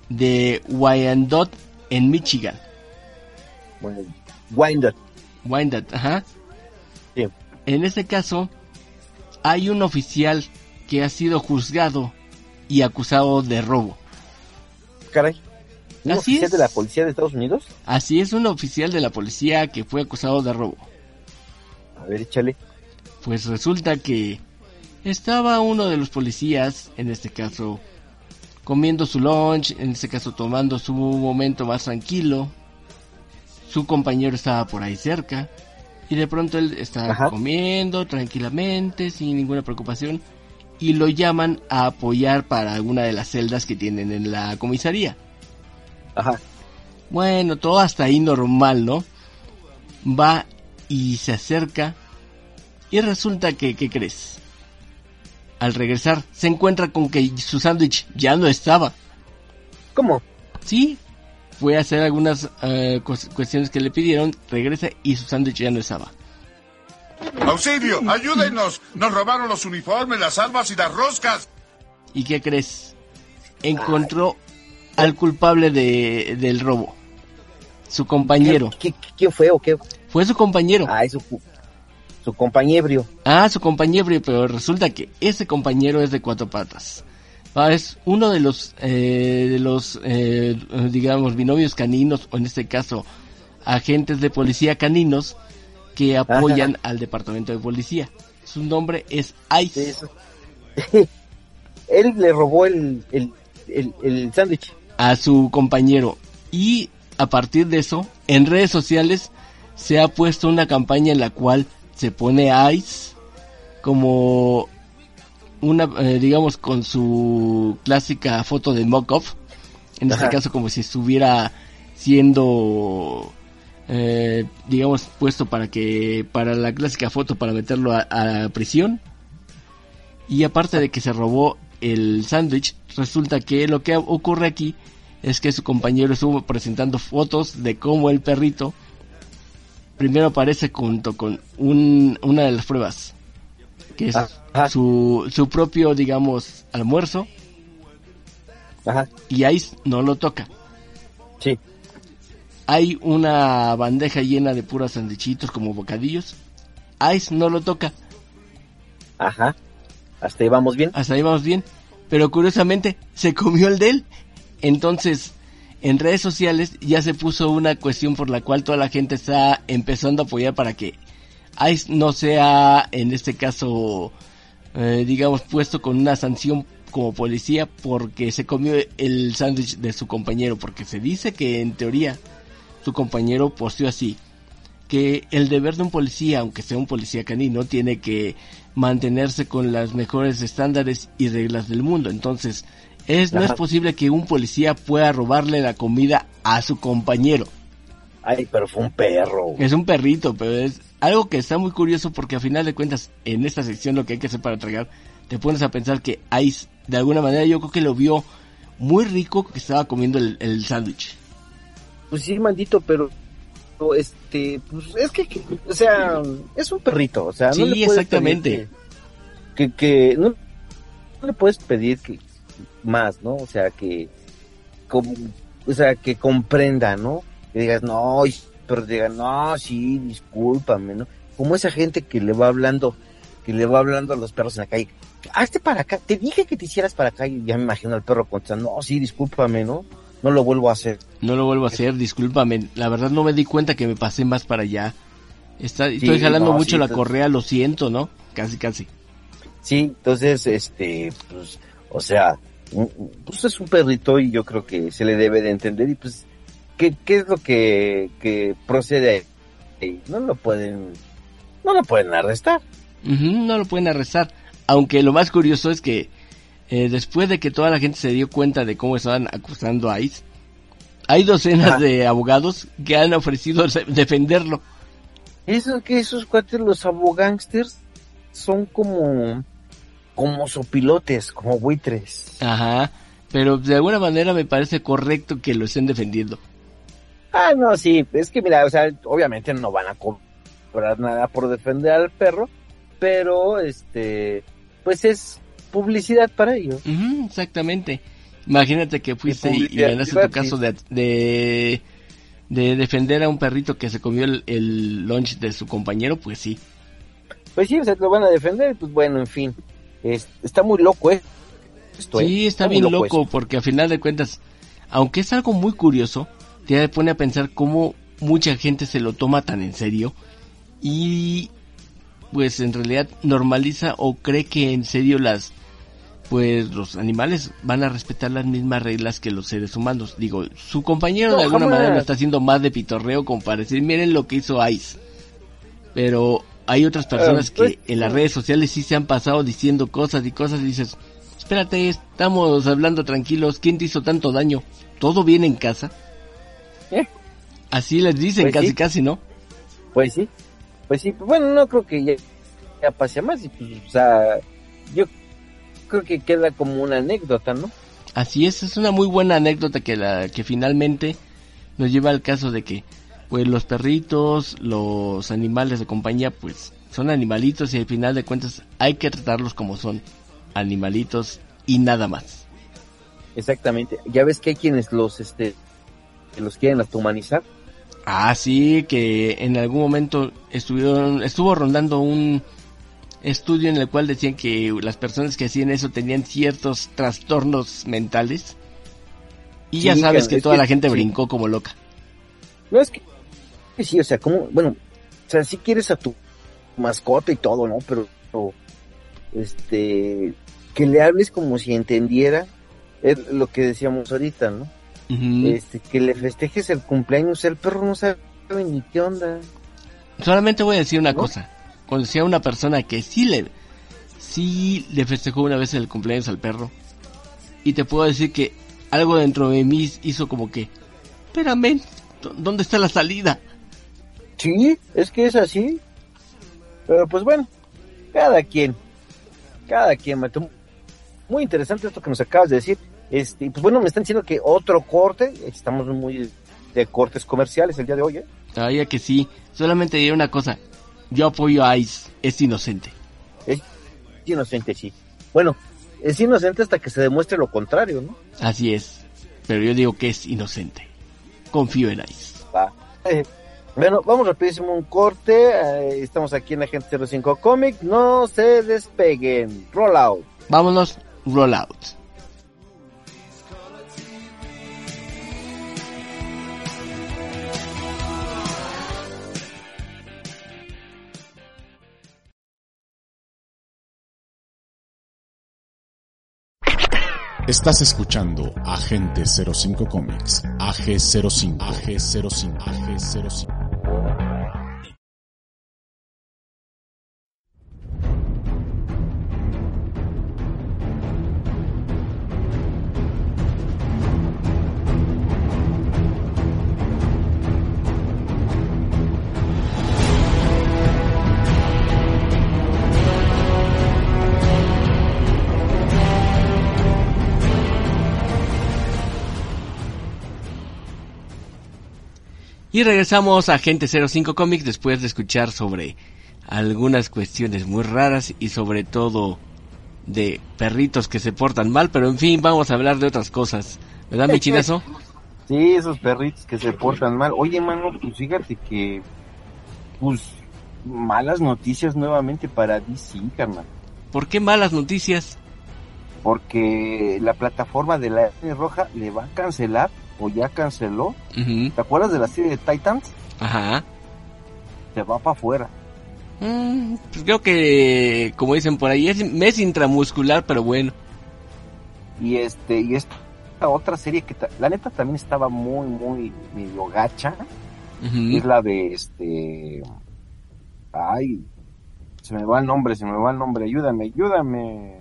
de Wyandotte en Michigan. Wyandotte. Wyandotte, ajá. En este caso, hay un oficial que ha sido juzgado y acusado de robo. Caray. ¿Un oficial de la policía de Estados Unidos? Así es, un oficial de la policía que fue acusado de robo. A ver, échale. Pues resulta que estaba uno de los policías, en este caso, comiendo su lunch, en este caso tomando su momento más tranquilo. Su compañero estaba por ahí cerca y de pronto él estaba comiendo tranquilamente, sin ninguna preocupación, y lo llaman a apoyar para alguna de las celdas que tienen en la comisaría. Ajá. Bueno, todo hasta ahí normal, ¿no? Va y se acerca y resulta que, ¿qué crees? Al regresar se encuentra con que su sándwich ya no estaba. ¿Cómo? Sí, fue a hacer algunas eh, cuestiones que le pidieron, regresa y su sándwich ya no estaba. ¡Auxilio! ¡Ayúdenos! Nos robaron los uniformes, las armas y las roscas. ¿Y qué crees? Encontró al culpable de, del robo. Su compañero. quién fue o qué? Fue su compañero. Ah, su, su compañero. Ah, su compañero, pero resulta que ese compañero es de cuatro patas. Ah, es uno de los, eh, de los eh, digamos, binomios caninos, o en este caso, agentes de policía caninos, que apoyan al departamento de policía. Su nombre es Ice. Él le robó el, el, el, sándwich. A su compañero. Y a partir de eso, en redes sociales se ha puesto una campaña en la cual se pone Ice como una, eh, digamos, con su clásica foto de mock-off. En este caso, como si estuviera siendo eh, digamos, puesto para que, para la clásica foto, para meterlo a, prisión. Y aparte de que se robó el sándwich, resulta que lo que ocurre aquí es que su compañero estuvo presentando fotos de cómo el perrito primero aparece junto con un, una de las pruebas, que es su, su propio, digamos, almuerzo. Y ahí no lo toca. Sí hay una bandeja llena de puros sandichitos como bocadillos. Ice no lo toca. Ajá. Hasta ahí vamos bien. Hasta ahí vamos bien. Pero curiosamente se comió el de él. Entonces, en redes sociales ya se puso una cuestión por la cual toda la gente está empezando a apoyar para que Ice no sea, en este caso, eh, digamos, puesto con una sanción como policía porque se comió el sándwich de su compañero. Porque se dice que en teoría su compañero posteó así, que el deber de un policía, aunque sea un policía canino, tiene que mantenerse con las mejores estándares y reglas del mundo. Entonces, es, no es posible que un policía pueda robarle la comida a su compañero. Ay, pero fue un perro. Es un perrito, pero es algo que está muy curioso porque a final de cuentas, en esta sección lo que hay que hacer para tragar, te pones a pensar que Ice, de alguna manera, yo creo que lo vio muy rico que estaba comiendo el, el sándwich pues sí, maldito, pero este, pues es que, o sea, es un perrito, o sea, no le puedes exactamente. Que, que, no, le puedes pedir que más, ¿no? O sea, que, o sea, que comprenda, ¿no? Que digas, no, pero digan, no, sí, discúlpame, ¿no? Como esa gente que le va hablando, que le va hablando a los perros en la calle, hazte para acá, te dije que te hicieras para acá, y ya me imagino al perro contestando, no, sí, discúlpame, ¿no? no lo vuelvo a hacer. No lo vuelvo a hacer, discúlpame. La verdad no me di cuenta que me pasé más para allá. Está, estoy jalando mucho la correa, lo siento, ¿no? Casi, casi. Sí, entonces, este, pues, o sea, pues es un perrito y yo creo que se le debe de entender y pues, ¿qué, qué es lo que, que procede ahí? No lo pueden, no lo pueden arrestar. no lo pueden arrestar. Aunque lo más curioso es que eh, después de que toda la gente se dio cuenta de cómo estaban acusando a Ice, hay docenas de abogados que han ofrecido defenderlo. Eso que esos cuates, los abogánsters, son como, como sopilotes, como buitres. Ajá, pero de alguna manera me parece correcto que lo estén defendiendo. Ah, no, sí, es que mira, o sea, obviamente no van a cobrar nada por defender al perro, pero este, pues es publicidad para ellos. exactamente. Imagínate que fuiste y, ganaste tu caso de, de, defender a un perrito que se comió el, lunch de su compañero, pues sí. Pues sí, o sea, lo van a defender, pues bueno, en fin. Está muy loco, ¿eh? sí, ¿eh? está, bien loco, porque a final de cuentas, aunque es algo muy curioso, te pone a pensar cómo mucha gente se lo toma tan en serio y pues en realidad normaliza o cree que en serio las pues los animales van a respetar las mismas reglas que los seres humanos. Digo, su compañero de alguna manera lo está haciendo más de pitorreo como para decir, miren lo que hizo Ice. Pero hay otras personas que pues, en las redes sociales sí se han pasado diciendo cosas y cosas y dices, espérate, estamos hablando tranquilos, ¿quién te hizo tanto daño? ¿Todo bien en casa? ¿Eh? Así les dicen pues casi casi, ¿no? Pues sí, pues sí, bueno, no creo que ya, ya pase más, y pues, o sea, yo creo que queda como una anécdota, ¿no? Así es, es una muy buena anécdota que la que finalmente nos lleva al caso de que pues los perritos, los animales de compañía, pues son animalitos y al final de cuentas hay que tratarlos como son animalitos y nada más. Exactamente. Ya ves que hay quienes los este que los quieren humanizar. Ah, sí, que en algún momento estuvieron estuvo rondando un estudio en el cual decían que las personas que hacían eso tenían ciertos trastornos mentales. Y ya sabes que toda la gente brincó como loca. No es que sí, o sea, como, bueno, o sea, si quieres a tu mascota y todo, ¿no? Pero, este, que le hables como si entendiera es lo que decíamos ahorita, ¿no? Este, que le festejes el cumpleaños, el perro no sabe ni qué onda. Solamente voy a decir una cosa conocí a una persona que sí le, sí le festejó una vez el cumpleaños al perro. Y te puedo decir que algo dentro de mí hizo como que, espérame, ¿dónde está la salida? Sí, es que es así. Pero pues bueno, cada quien, cada quien, Muy interesante esto que nos acabas de decir. Este, pues bueno, me están diciendo que otro corte, estamos muy de cortes comerciales el día de hoy, ¿eh? Sabía que sí, solamente diré una cosa, yo apoyo a Ice, es inocente. Es inocente, sí. Bueno, es inocente hasta que se demuestre lo contrario, ¿no? Así es, pero yo digo que es inocente. Confío en Ice. Eh, bueno, vamos rapidísimo un corte. Eh, estamos aquí en Agente 05 Comic. No se despeguen. Roll out. Vámonos, roll out. Estás escuchando Agente 05 Comics, AG05, AG05, AG05. Y regresamos a Agente 05 Comics después de escuchar sobre algunas cuestiones muy raras y sobre todo de perritos que se portan mal, pero en fin, vamos a hablar de otras cosas. ¿Verdad, mi chinazo? Sí, esos perritos que se portan mal. Oye, mano, pues fíjate que, pues, malas noticias nuevamente para DC, carnal. ¿Por qué malas noticias? Porque la plataforma de la N Roja le va a cancelar o ya canceló. ¿Te acuerdas de la serie de Titans? Ajá. Se va para afuera. Mm, pues creo que, como dicen por ahí, es mes intramuscular, pero bueno. Y este, y esta otra serie que la neta también estaba muy, muy medio gacha. Es la de este. Ay, se me va el nombre, se me va el nombre. Ayúdame, ayúdame.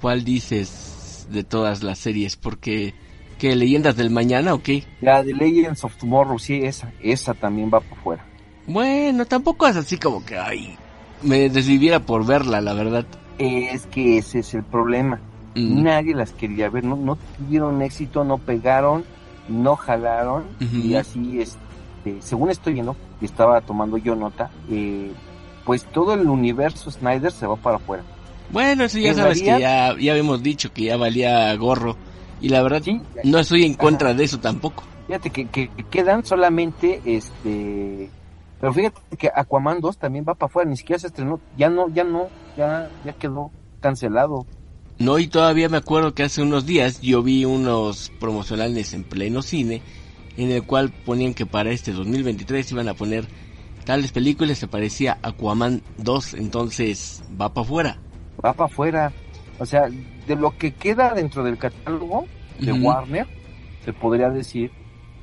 ¿Cuál dices de todas las series? Porque ¿Qué, Leyendas del Mañana o qué? La de Legends of Tomorrow, sí, esa, esa también va por fuera. Bueno, tampoco es así como que, ay, me desviviera por verla, la verdad. Es que ese es el problema. Mm. Nadie las quería ver, no, no tuvieron éxito, no pegaron, no jalaron, y así, este, según estoy viendo, y estaba tomando yo nota, eh, pues todo el universo Snyder se va para afuera. Bueno, eso ya sabes que ya, ya habíamos dicho que ya valía gorro y la verdad, no estoy en contra de eso tampoco. Fíjate que, que, quedan solamente este. Pero fíjate que Aquaman 2 también va para afuera, ni siquiera se estrenó. Ya no, ya no, ya, ya quedó cancelado. No, y todavía me acuerdo que hace unos días yo vi unos promocionales en pleno cine en el cual ponían que para este 2023 iban a poner tales películas, se parecía Aquaman 2, entonces va para afuera. Va para afuera. O sea, de lo que queda dentro del catálogo de Warner, se podría decir,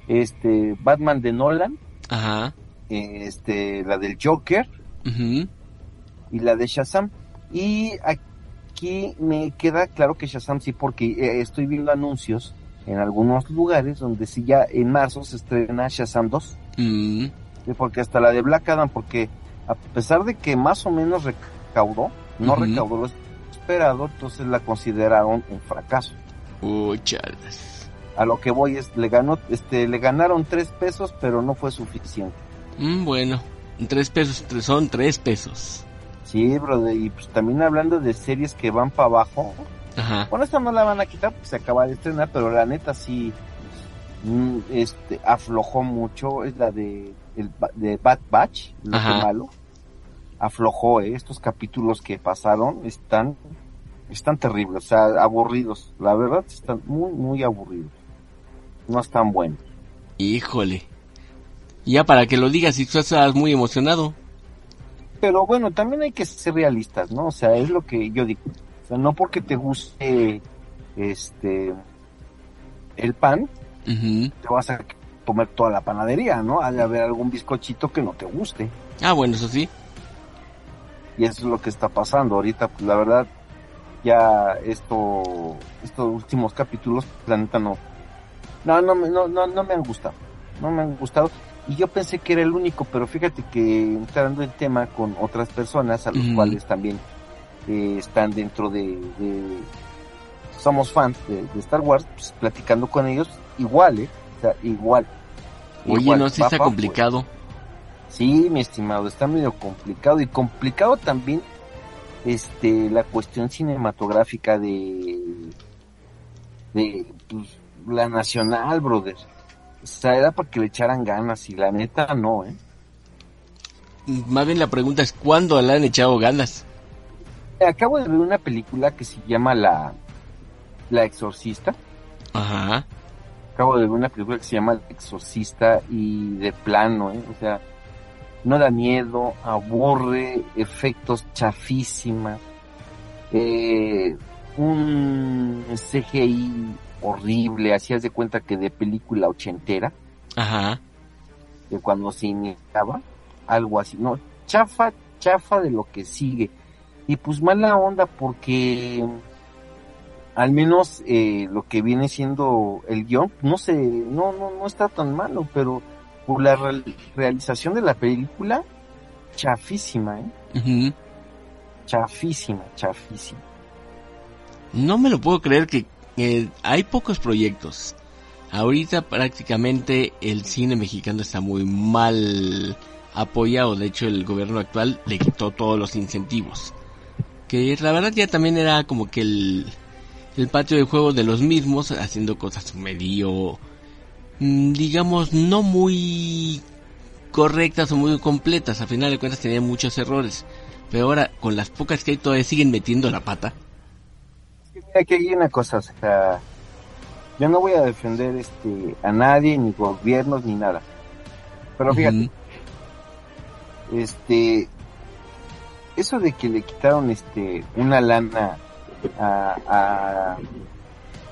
este, Batman de Nolan, Ajá. este, la del Joker, y la de Shazam. Y aquí me queda claro que Shazam sí, porque eh, estoy viendo anuncios en algunos lugares donde sí ya en marzo se estrena Shazam 2. Mm. Porque hasta la de Black Adam, porque a pesar de que más o menos recaudó, no recaudó lo esperado, entonces la consideraron un fracaso. Uy, A lo que voy es, le ganó, este, le ganaron tres pesos, pero no fue suficiente. Mm, bueno, tres pesos, son tres pesos. Sí, brother, y pues también hablando de series que van para abajo, Ajá. Bueno, esta no la van a quitar porque se acaba de estrenar, pero la neta sí mm, este aflojó mucho, es la de el de Bad Batch, lo que malo. Aflojó, ¿eh? estos capítulos que pasaron están están terribles, o sea, aburridos. La verdad están muy muy aburridos. No están buenos. Híjole. Ya para que lo digas si tú estás muy emocionado. Pero bueno, también hay que ser realistas, ¿no? O sea, es lo que yo digo no porque te guste este el pan, te vas a comer toda la panadería, ¿no? Hay de haber algún bizcochito que no te guste. Ah, bueno, eso sí. Y eso es lo que está pasando. Ahorita, pues la verdad, ya esto, estos últimos capítulos, la neta no. No, no, no, no, no me han gustado. No me han gustado. Y yo pensé que era el único, pero fíjate que entrando en tema con otras personas, a los cuales también están dentro de, somos fans de, Star Wars, pues, platicando con ellos, igual, ¿eh? O sea, igual. Oye, no, si está complicado. sí, mi estimado, está medio complicado y complicado también este la cuestión cinematográfica de de pues, la nacional, brother. O sea, era para que le echaran ganas y la neta no, ¿eh? Más bien la pregunta es ¿cuándo le han echado ganas? acabo de ver una película que se llama La, la Exorcista. Ajá. Acabo de ver una película que se llama La Exorcista y de plano, ¿eh? o sea, no da miedo, aburre, efectos chafísimas, eh, un CGI horrible, hacías de cuenta que de película ochentera. Ajá. De cuando se iniciaba, algo así, no, chafa, chafa de lo que sigue y pues mala onda porque al menos eh, lo que viene siendo el guion, no sé, no, no, no está tan malo, pero por la realización de la película, chafísima, ¿eh? Chafísima, chafísima. No me lo puedo creer que hay pocos proyectos. Ahorita prácticamente el cine mexicano está muy mal apoyado. De hecho, el gobierno actual le quitó todos los incentivos que la verdad ya también era como que el, el patio de juego de los mismos, haciendo cosas medio, digamos, no muy correctas o muy completas, a final de cuentas tenía muchos errores, pero ahora con las pocas que hay todavía siguen metiendo la pata. Aquí hay una cosa, o sea, yo no voy a defender este a nadie, ni gobiernos, ni nada, pero fíjate, este, eso de que le quitaron este una lana a,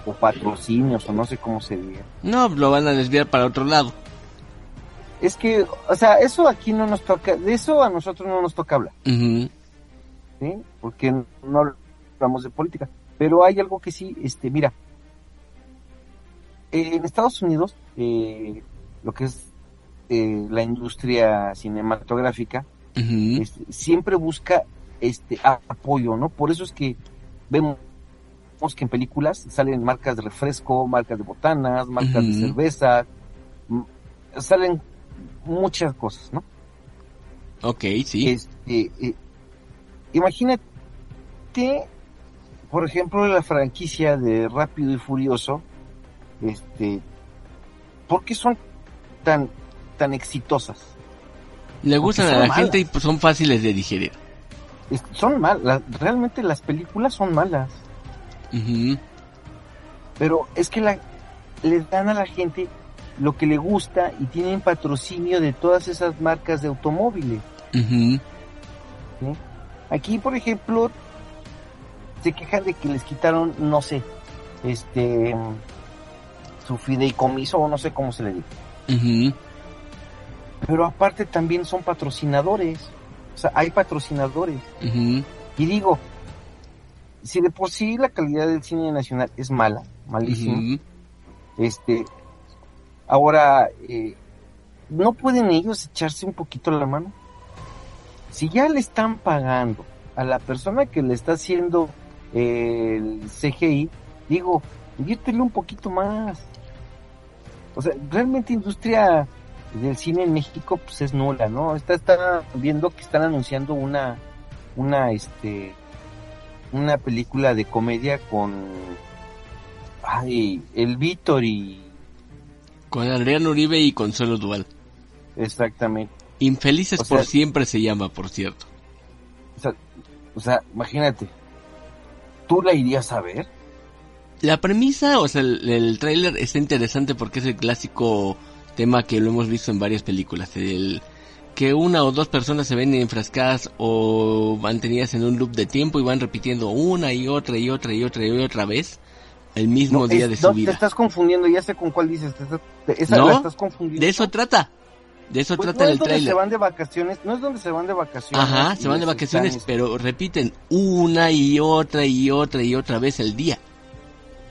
o patrocinios o no sé cómo se diga. No, lo van a desviar para otro lado. Es que, o sea, eso aquí no nos toca, de eso a nosotros no nos toca hablar. ¿Sí? Porque no hablamos de política. Pero hay algo que sí, este, mira, en Estados Unidos, eh, lo que es eh, la industria cinematográfica, este, siempre busca este apoyo, ¿no? Por eso es que vemos que en películas salen marcas de refresco, marcas de botanas, marcas de cerveza, salen muchas cosas, ¿no? Ok, sí. Este, eh, imagínate, por ejemplo, la franquicia de Rápido y Furioso, este, ¿por qué son tan, tan exitosas? Le gustan a la gente y pues son fáciles de digerir. Son malas, realmente las películas son malas. Pero es que la, les dan a la gente lo que le gusta y tienen patrocinio de todas esas marcas de automóviles. Aquí, por ejemplo, se quejan de que les quitaron, no sé, este, su fideicomiso o no sé cómo se le dice. Pero aparte también son patrocinadores. O sea, hay patrocinadores. Y digo, si de por sí la calidad del cine nacional es mala, malísima, este, ahora, eh, ¿no pueden ellos echarse un poquito la mano? Si ya le están pagando a la persona que le está haciendo el CGI, digo, inviértele un poquito más. O sea, realmente industria del cine en México pues es nula, ¿no? Está, está viendo que están anunciando una, una, este, una película de comedia con, ay, el Víctor y... Con Adrián Uribe y Consuelo Dual. Exactamente. Infelices por siempre se llama, por cierto. O sea, o sea, imagínate, ¿tú la irías a ver? La premisa, o sea, el, el tráiler está interesante porque es el clásico tema que lo hemos visto en varias películas, el que una o dos personas se ven enfrascadas o mantenidas en un loop de tiempo y van repitiendo una y otra y otra y otra y otra vez el mismo día de su vida. Te estás confundiendo, ya sé con cuál dices, esa ¿No? estás confundiendo. De eso trata. De eso pues trata no el trailer. se van de vacaciones, no es donde se van de vacaciones. Ajá, se van de vacaciones, pero repiten una y otra y otra y otra vez el día.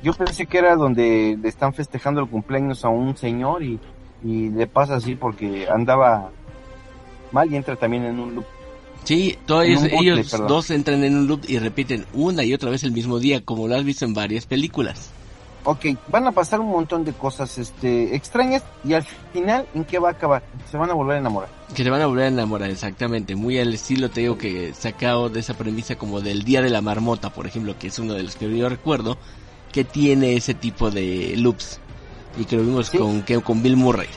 Yo pensé que era donde le están festejando el cumpleaños a un señor y, y le pasa así porque andaba mal y entra también en un loop. Sí, todos ellos dos entran en un loop y repiten una y otra vez el mismo día, como lo has visto en varias películas. Ok, van a pasar un montón de cosas este, extrañas y al final, ¿en qué va a acabar? Se van a volver a enamorar. Que se van a volver a enamorar, exactamente. Muy al estilo, te digo que sacado de esa premisa como del Día de la Marmota, por ejemplo, que es uno de los que yo recuerdo, que tiene ese tipo de loops. Y que lo vimos con, que, con Bill Murray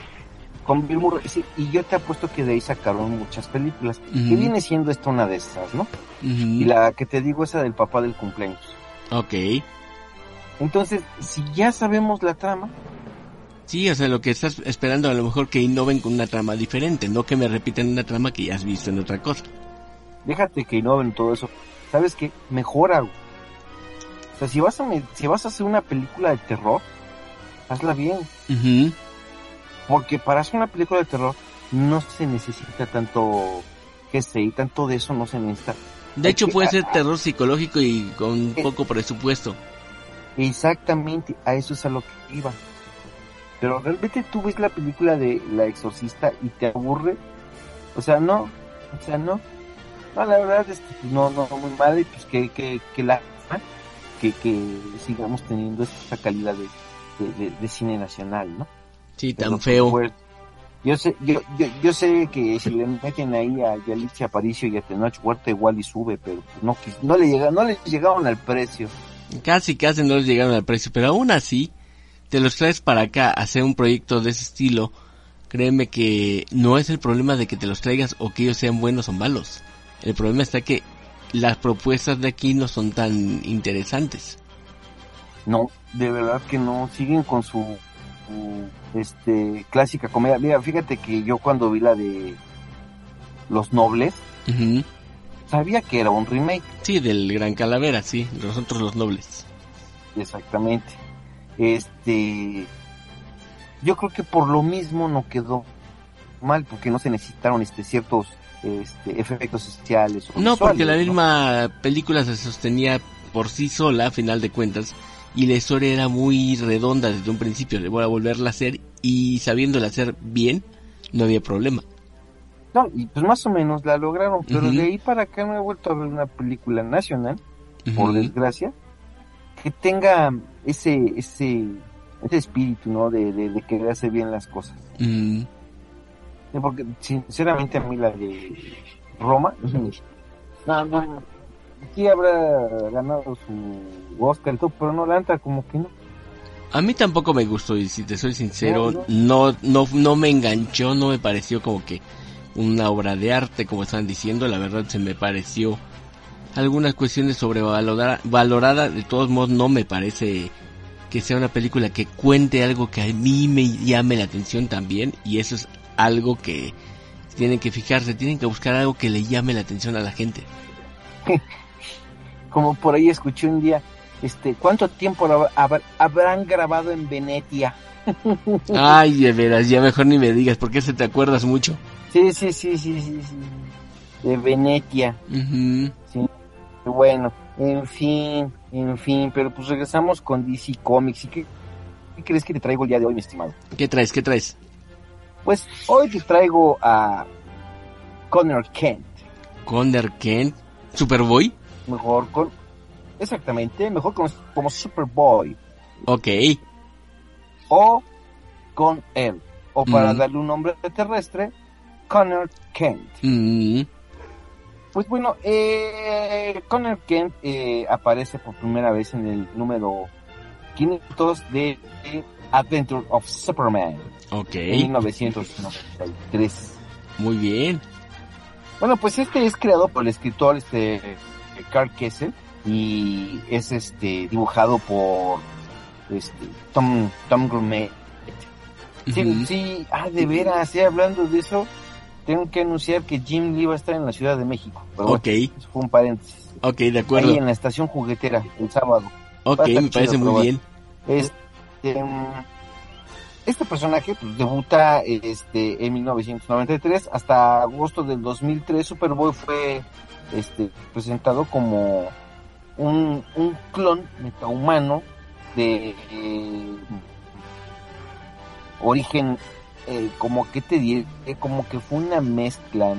con Bill Murray, sí, y yo te apuesto que de ahí sacaron muchas películas. Que viene siendo esta una de esas, ¿no? Y la que te digo, esa del papá del cumpleaños. Ok. Entonces, si ya sabemos la trama. Sí, o sea, lo que estás esperando a lo mejor que innoven con una trama diferente, no que me repiten una trama que ya has visto en otra cosa. Déjate que innoven todo eso. ¿Sabes qué? Mejora. O sea, si vas a, si vas a hacer una película de terror, hazla bien. Porque para hacer una película de terror no se necesita tanto que y tanto de eso no se necesita. De hecho, puede ser terror psicológico y con poco presupuesto. Exactamente, a eso es a lo que iba. Pero realmente tú ves la película de La Exorcista y te aburre. O sea, no, o sea, no. No, la verdad, es que pues, no, no, muy mal y pues que, que, que la que, que sigamos teniendo esa calidad de, de cine nacional, ¿no? Sí, tan feo. yo sé, yo, yo, yo, sé que si le meten ahí a Yalitza Aparicio y a Tenoch Huerta igual y sube, pero no, no le llega, no le llegaron al precio. Casi, casi no les llegaron al precio, pero aún así, te los traes para acá a hacer un proyecto de ese estilo, créeme que no es el problema de que te los traigas o que ellos sean buenos o malos. El problema está que las propuestas de aquí no son tan interesantes. No, de verdad que no, siguen con su este clásica comedia. Mira, fíjate que yo cuando vi la de Los Nobles, sabía que era un remake. Sí, del Gran Calavera, sí, nosotros los Nobles. Exactamente. Este, yo creo que por lo mismo no quedó mal, porque no se necesitaron este ciertos este, efectos especiales. no, porque la misma película se sostenía por sí sola, a final de cuentas, y la historia era muy redonda desde un principio. Le voy a volverla a hacer y sabiéndola hacer bien, no había problema. No, y pues más o menos la lograron, pero de ahí para acá no he vuelto a ver una película nacional, por desgracia, que tenga ese ese ese espíritu, ¿no? De, de, de querer hacer bien las cosas. Porque sinceramente a mí la de Roma, no, no, sí habrá ganado su Oscar pero no la entra como que no. A mí tampoco me gustó y si te soy sincero, no, no, no me enganchó, no me pareció como que una obra de arte como están diciendo, la verdad se me pareció algunas cuestiones sobrevalorada, valorada, de todos modos no me parece que sea una película que cuente algo que a mí me llame la atención también y eso es algo que tienen que fijarse, tienen que buscar algo que le llame la atención a la gente. Como por ahí escuché un día, este, ¿cuánto tiempo habrán grabado en Venecia? Ay, de veras, ya mejor ni me digas, porque se te acuerdas mucho. Sí, sí, sí, sí, sí, sí. De Venecia. Sí. Bueno, en fin, en fin, pero pues regresamos con DC Comics. ¿Y qué, crees que te traigo el día de hoy, mi estimado? ¿Qué traes? ¿Qué traes? Pues hoy te traigo a Connor Kent. ¿Connor Kent? ¿Superboy? Mejor con... Exactamente, mejor como, como Superboy. Ok. O con él. O para mm. darle un nombre terrestre, Connor Kent. Mm. Pues bueno, eh, Connor Kent eh, aparece por primera vez en el número 500 de Adventure of Superman. Ok. En 1993. Muy bien. Bueno, pues este es creado por el escritor este Carl Kessel y es este dibujado por este Tom Tom Grumet. Sí, sí, ah, de veras, sí, hablando de eso, tengo que anunciar que Jim Lee va a estar en la Ciudad de México. ok. eso fue un paréntesis. Ok, de acuerdo. Ahí en la estación juguetera, el sábado. Ok, me parece muy bien. Este, este personaje pues, debuta este, en 1993. Hasta agosto del 2003, Superboy fue este, presentado como un, un clon metahumano de eh, origen eh, como que te diré, como que fue una mezcla,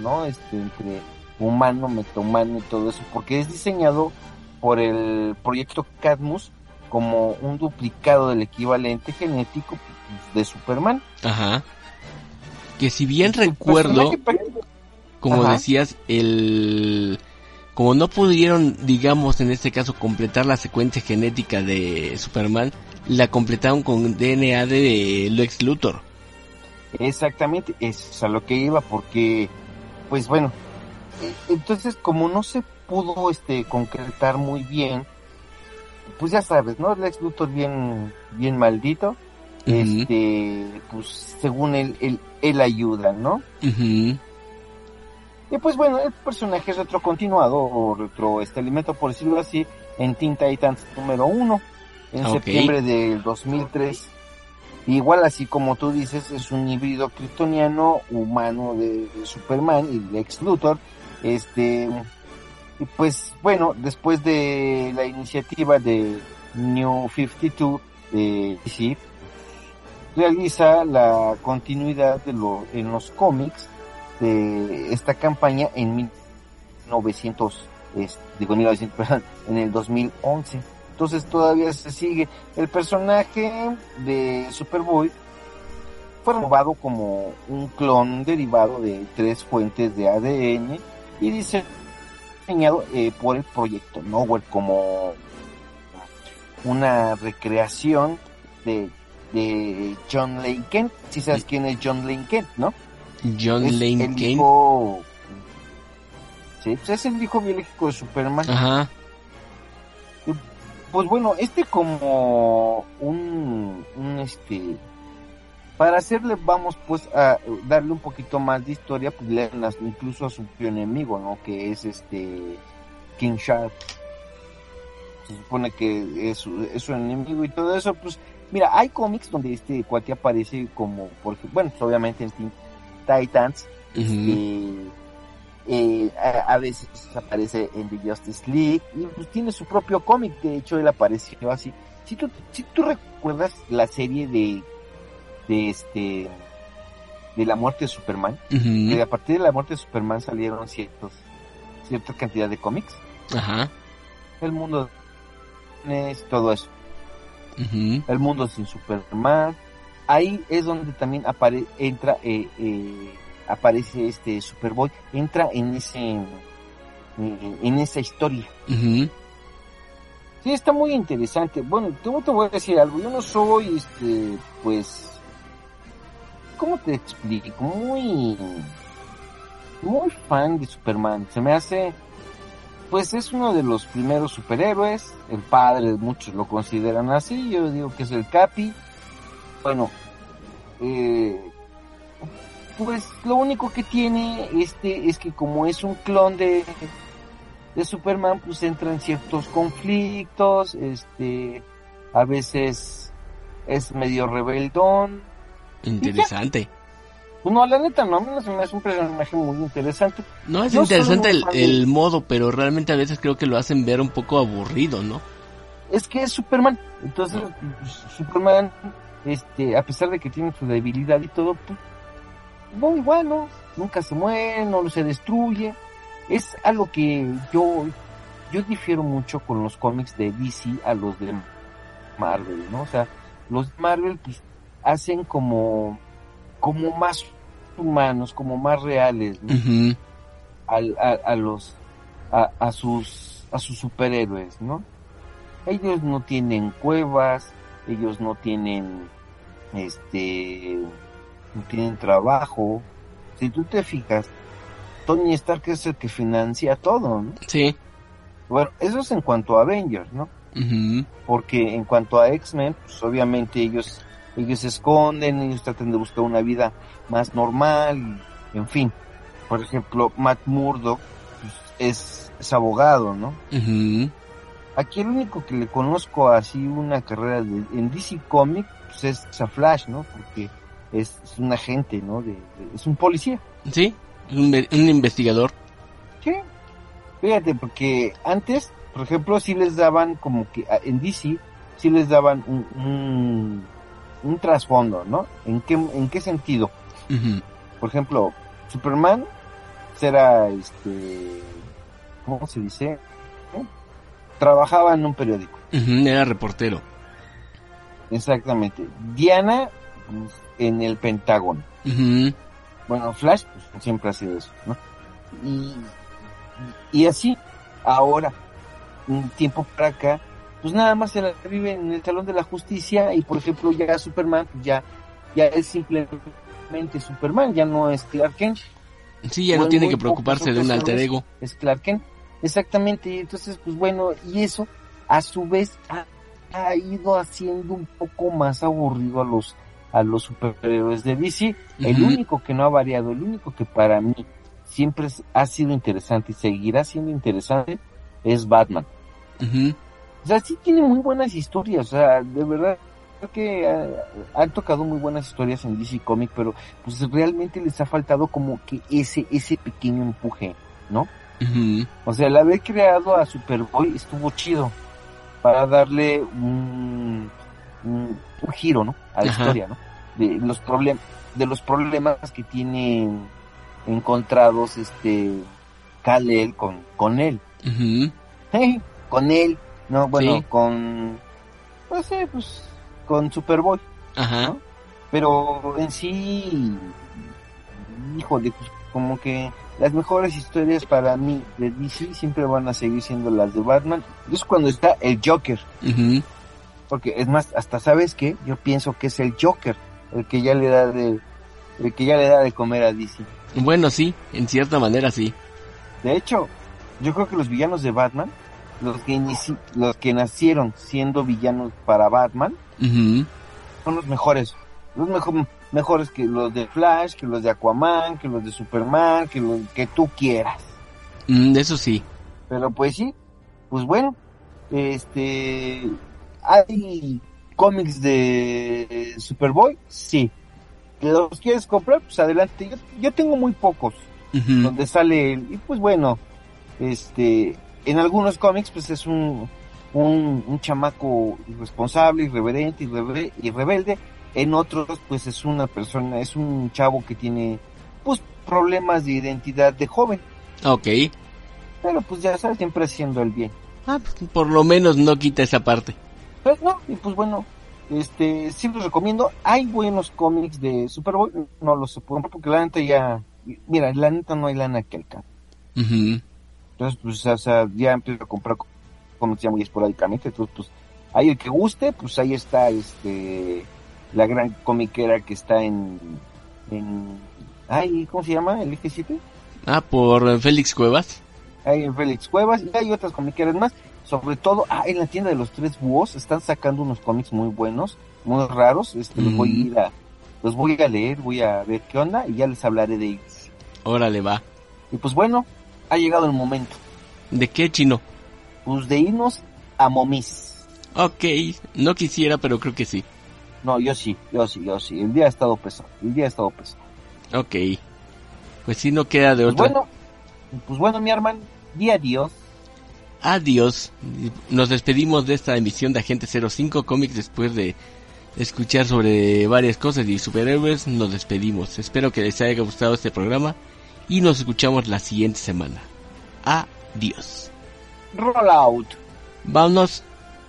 ¿no? Este, entre humano, metahumano y todo eso, porque es diseñado por el proyecto Cadmus como un duplicado del equivalente genético de Superman. Ajá. Que si bien recuerdo, como decías, el como no pudieron, digamos, en este caso, completar la secuencia genética de Superman, la completaron con DNA de Lex Luthor. Exactamente, es a lo que iba, porque, pues bueno, eh, entonces como no se pudo este concretar muy bien, pues ya sabes, ¿no? Lex Luthor bien, bien maldito, este, pues según él, él, ayuda, ¿no? Y pues bueno, el personaje es retrocontinuado, o retro este alimento, por decirlo así, en Teen Titans número uno, en septiembre del 2003 Igual así como tú dices, es un híbrido kryptoniano humano de, Superman y de Lex Luthor. Este, y pues bueno, después de la iniciativa de New 52 de DC, realiza la continuidad de lo, en los cómics de esta campaña en 1900, digo 1900, en el 2011 entonces todavía se sigue. El personaje de Superboy fue robado como un clon derivado de tres fuentes de ADN y diseñado eh, por el proyecto Nowhere como una recreación de, John Lane Kent. Si sabes quién es John Lane Kent, ¿no? John Lane Kent. sí, pues es el hijo biológico de Superman. Ajá. Pues bueno, este como un, un este para hacerle vamos pues a darle un poquito más de historia pues le incluso a su enemigo no que es este King Shark se supone que es, es su enemigo y todo eso pues mira hay cómics donde este cuate aparece como por bueno pues, obviamente en Titans eh, a, veces aparece en The Justice League y pues tiene su propio cómic, de hecho él apareció así. Si tú, si tú recuerdas la serie de, de este, de la muerte de Superman, que a partir de la muerte de Superman salieron ciertos, cierta cantidad de cómics. Ajá. El mundo es todo eso. El mundo sin Superman. Ahí es donde también entra eh, eh, aparece este Superboy, entra en ese en, esa historia. Sí, está muy interesante. Bueno, te, te voy a decir algo. Yo no soy, este, pues, ¿cómo te explico? Muy, muy fan de Superman. Se me hace pues es uno de los primeros superhéroes, el padre, muchos lo consideran así, yo digo que es el Capi. Bueno, eh, pues lo único que tiene este es que como es un clon de de Superman pues entra en ciertos conflictos, este a veces es medio rebeldón. Interesante. Pues no, la neta no, me hace un personaje muy interesante. No, es interesante el, el, modo, pero realmente a veces creo que lo hacen ver un poco aburrido, ¿no? Es que es Superman, entonces pues, Superman, este, a pesar de que tiene su debilidad y todo, pues, muy bueno, nunca se muere, no se destruye. Es a lo que yo, yo difiero mucho con los cómics de DC a los de Marvel, ¿no? O sea, los Marvel pues, hacen como, como más humanos, como más reales, a, los, a, a, sus, a sus superhéroes, ¿no? Ellos no tienen cuevas, ellos no tienen, este, no tienen trabajo. Si tú te fijas, Tony Stark es el que financia todo, ¿no? Sí. Bueno, eso es en cuanto a Avengers, ¿no? Porque en cuanto a X-Men, pues obviamente ellos, ellos se esconden, ellos tratan de buscar una vida más normal, en fin. Por ejemplo, Matt Murdock pues, es, es, abogado, ¿no? Aquí el único que le conozco así una carrera en DC Comics pues es a Flash, ¿no? Porque es, un agente, ¿no? De, es un policía. Sí, un, un investigador. Sí. Fíjate, porque antes por ejemplo, si les daban como que en DC, si les daban un, un, trasfondo, ¿no? ¿En qué, en qué sentido? Por ejemplo, Superman era, este, ¿cómo se dice? ¿Eh? Trabajaba en un periódico. era reportero. Exactamente. Diana pues, en el Pentágono. Bueno, Flash pues, siempre ha sido eso, ¿no? Y, y así, ahora, un tiempo para acá, pues nada más se la vive en el Salón de la Justicia y por ejemplo ya Superman pues ya, ya es simplemente Superman, ya no es Clark Kent. Sí, ya no tiene que preocuparse de un alter ego. Es Clark Kent, exactamente, y entonces pues bueno, y eso a su vez ha, ido haciendo un poco más aburrido a los a los superhéroes de DC. El único que no ha variado, el único que para mí siempre ha sido interesante y seguirá siendo interesante es Batman. O sea, sí tiene muy buenas historias, o sea, de verdad creo que ah, han tocado muy buenas historias en DC Comics, pero pues realmente les ha faltado como que ese ese pequeño empuje, ¿no? O sea, el haber creado a Superboy estuvo chido para darle un, un, giro, ¿no? A la historia, ¿no? De los problemas de los problemas que tienen encontrados este Kal-El con con él. con él, no, bueno, con, pues, sí, pues, con Superboy, Ajá. Pero en sí, híjole, pues como que las mejores historias para mí de DC siempre van a seguir siendo las de Batman. Es cuando está el Joker. Porque es más, hasta sabes que yo pienso que es el Joker el que ya le da de, el que ya le da de comer a DC. Bueno, sí, en cierta manera sí. De hecho, yo creo que los villanos de Batman, los que los que nacieron siendo villanos para Batman, son los mejores. Los mejores que los de Flash, que los de Aquaman, que los de Superman, que los que tú quieras. Mm, eso sí. Pero pues sí, pues bueno, este, hay cómics de Superboy, sí. ¿Los quieres comprar? Pues adelante. Yo, yo tengo muy pocos. Donde sale, y pues bueno, este, en algunos cómics, pues es un, un, chamaco irresponsable, irreverente y rebelde. En otros, pues es una persona, es un chavo que tiene, pues, problemas de identidad de joven. Ok. Pero pues ya sabes, siempre haciendo el bien. Ah, pues, por lo menos no quita esa parte. Pues no, y pues bueno, este, sí los recomiendo. Hay buenos cómics de Superboy, no los puedo porque la neta ya, mira, la neta no hay lana que alcance. Entonces, pues, o sea, ya empiezo a comprar cómics ya muy esporádicamente. Entonces, pues, ahí el que guste, pues ahí está, este, la gran comiquera que está en, en, ay, ¿cómo se llama? ¿El eje 7? Ah, por Félix Cuevas. Hay en Félix Cuevas y hay otras comiqueras más. Sobre todo, ah, en la tienda de los tres búhos están sacando unos cómics muy buenos, muy raros. Este, los voy a ir a, los voy a leer, voy a ver qué onda y ya les hablaré de ellos. Órale, va. Y pues bueno, ha llegado el momento. ¿De qué chino? Pues de irnos a Momis. Ok, no quisiera, pero creo que sí. No, yo sí, yo sí, yo sí. El día ha estado pesado, el día ha estado pesado. Ok. Pues si no queda de pues otra. Bueno, pues bueno, mi hermano, di adiós. Adiós. Nos despedimos de esta emisión de Agente 05 Comics después de escuchar sobre varias cosas y superhéroes. Nos despedimos. Espero que les haya gustado este programa y nos escuchamos la siguiente semana. Adiós. Roll out. Vámonos.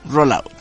Roll out.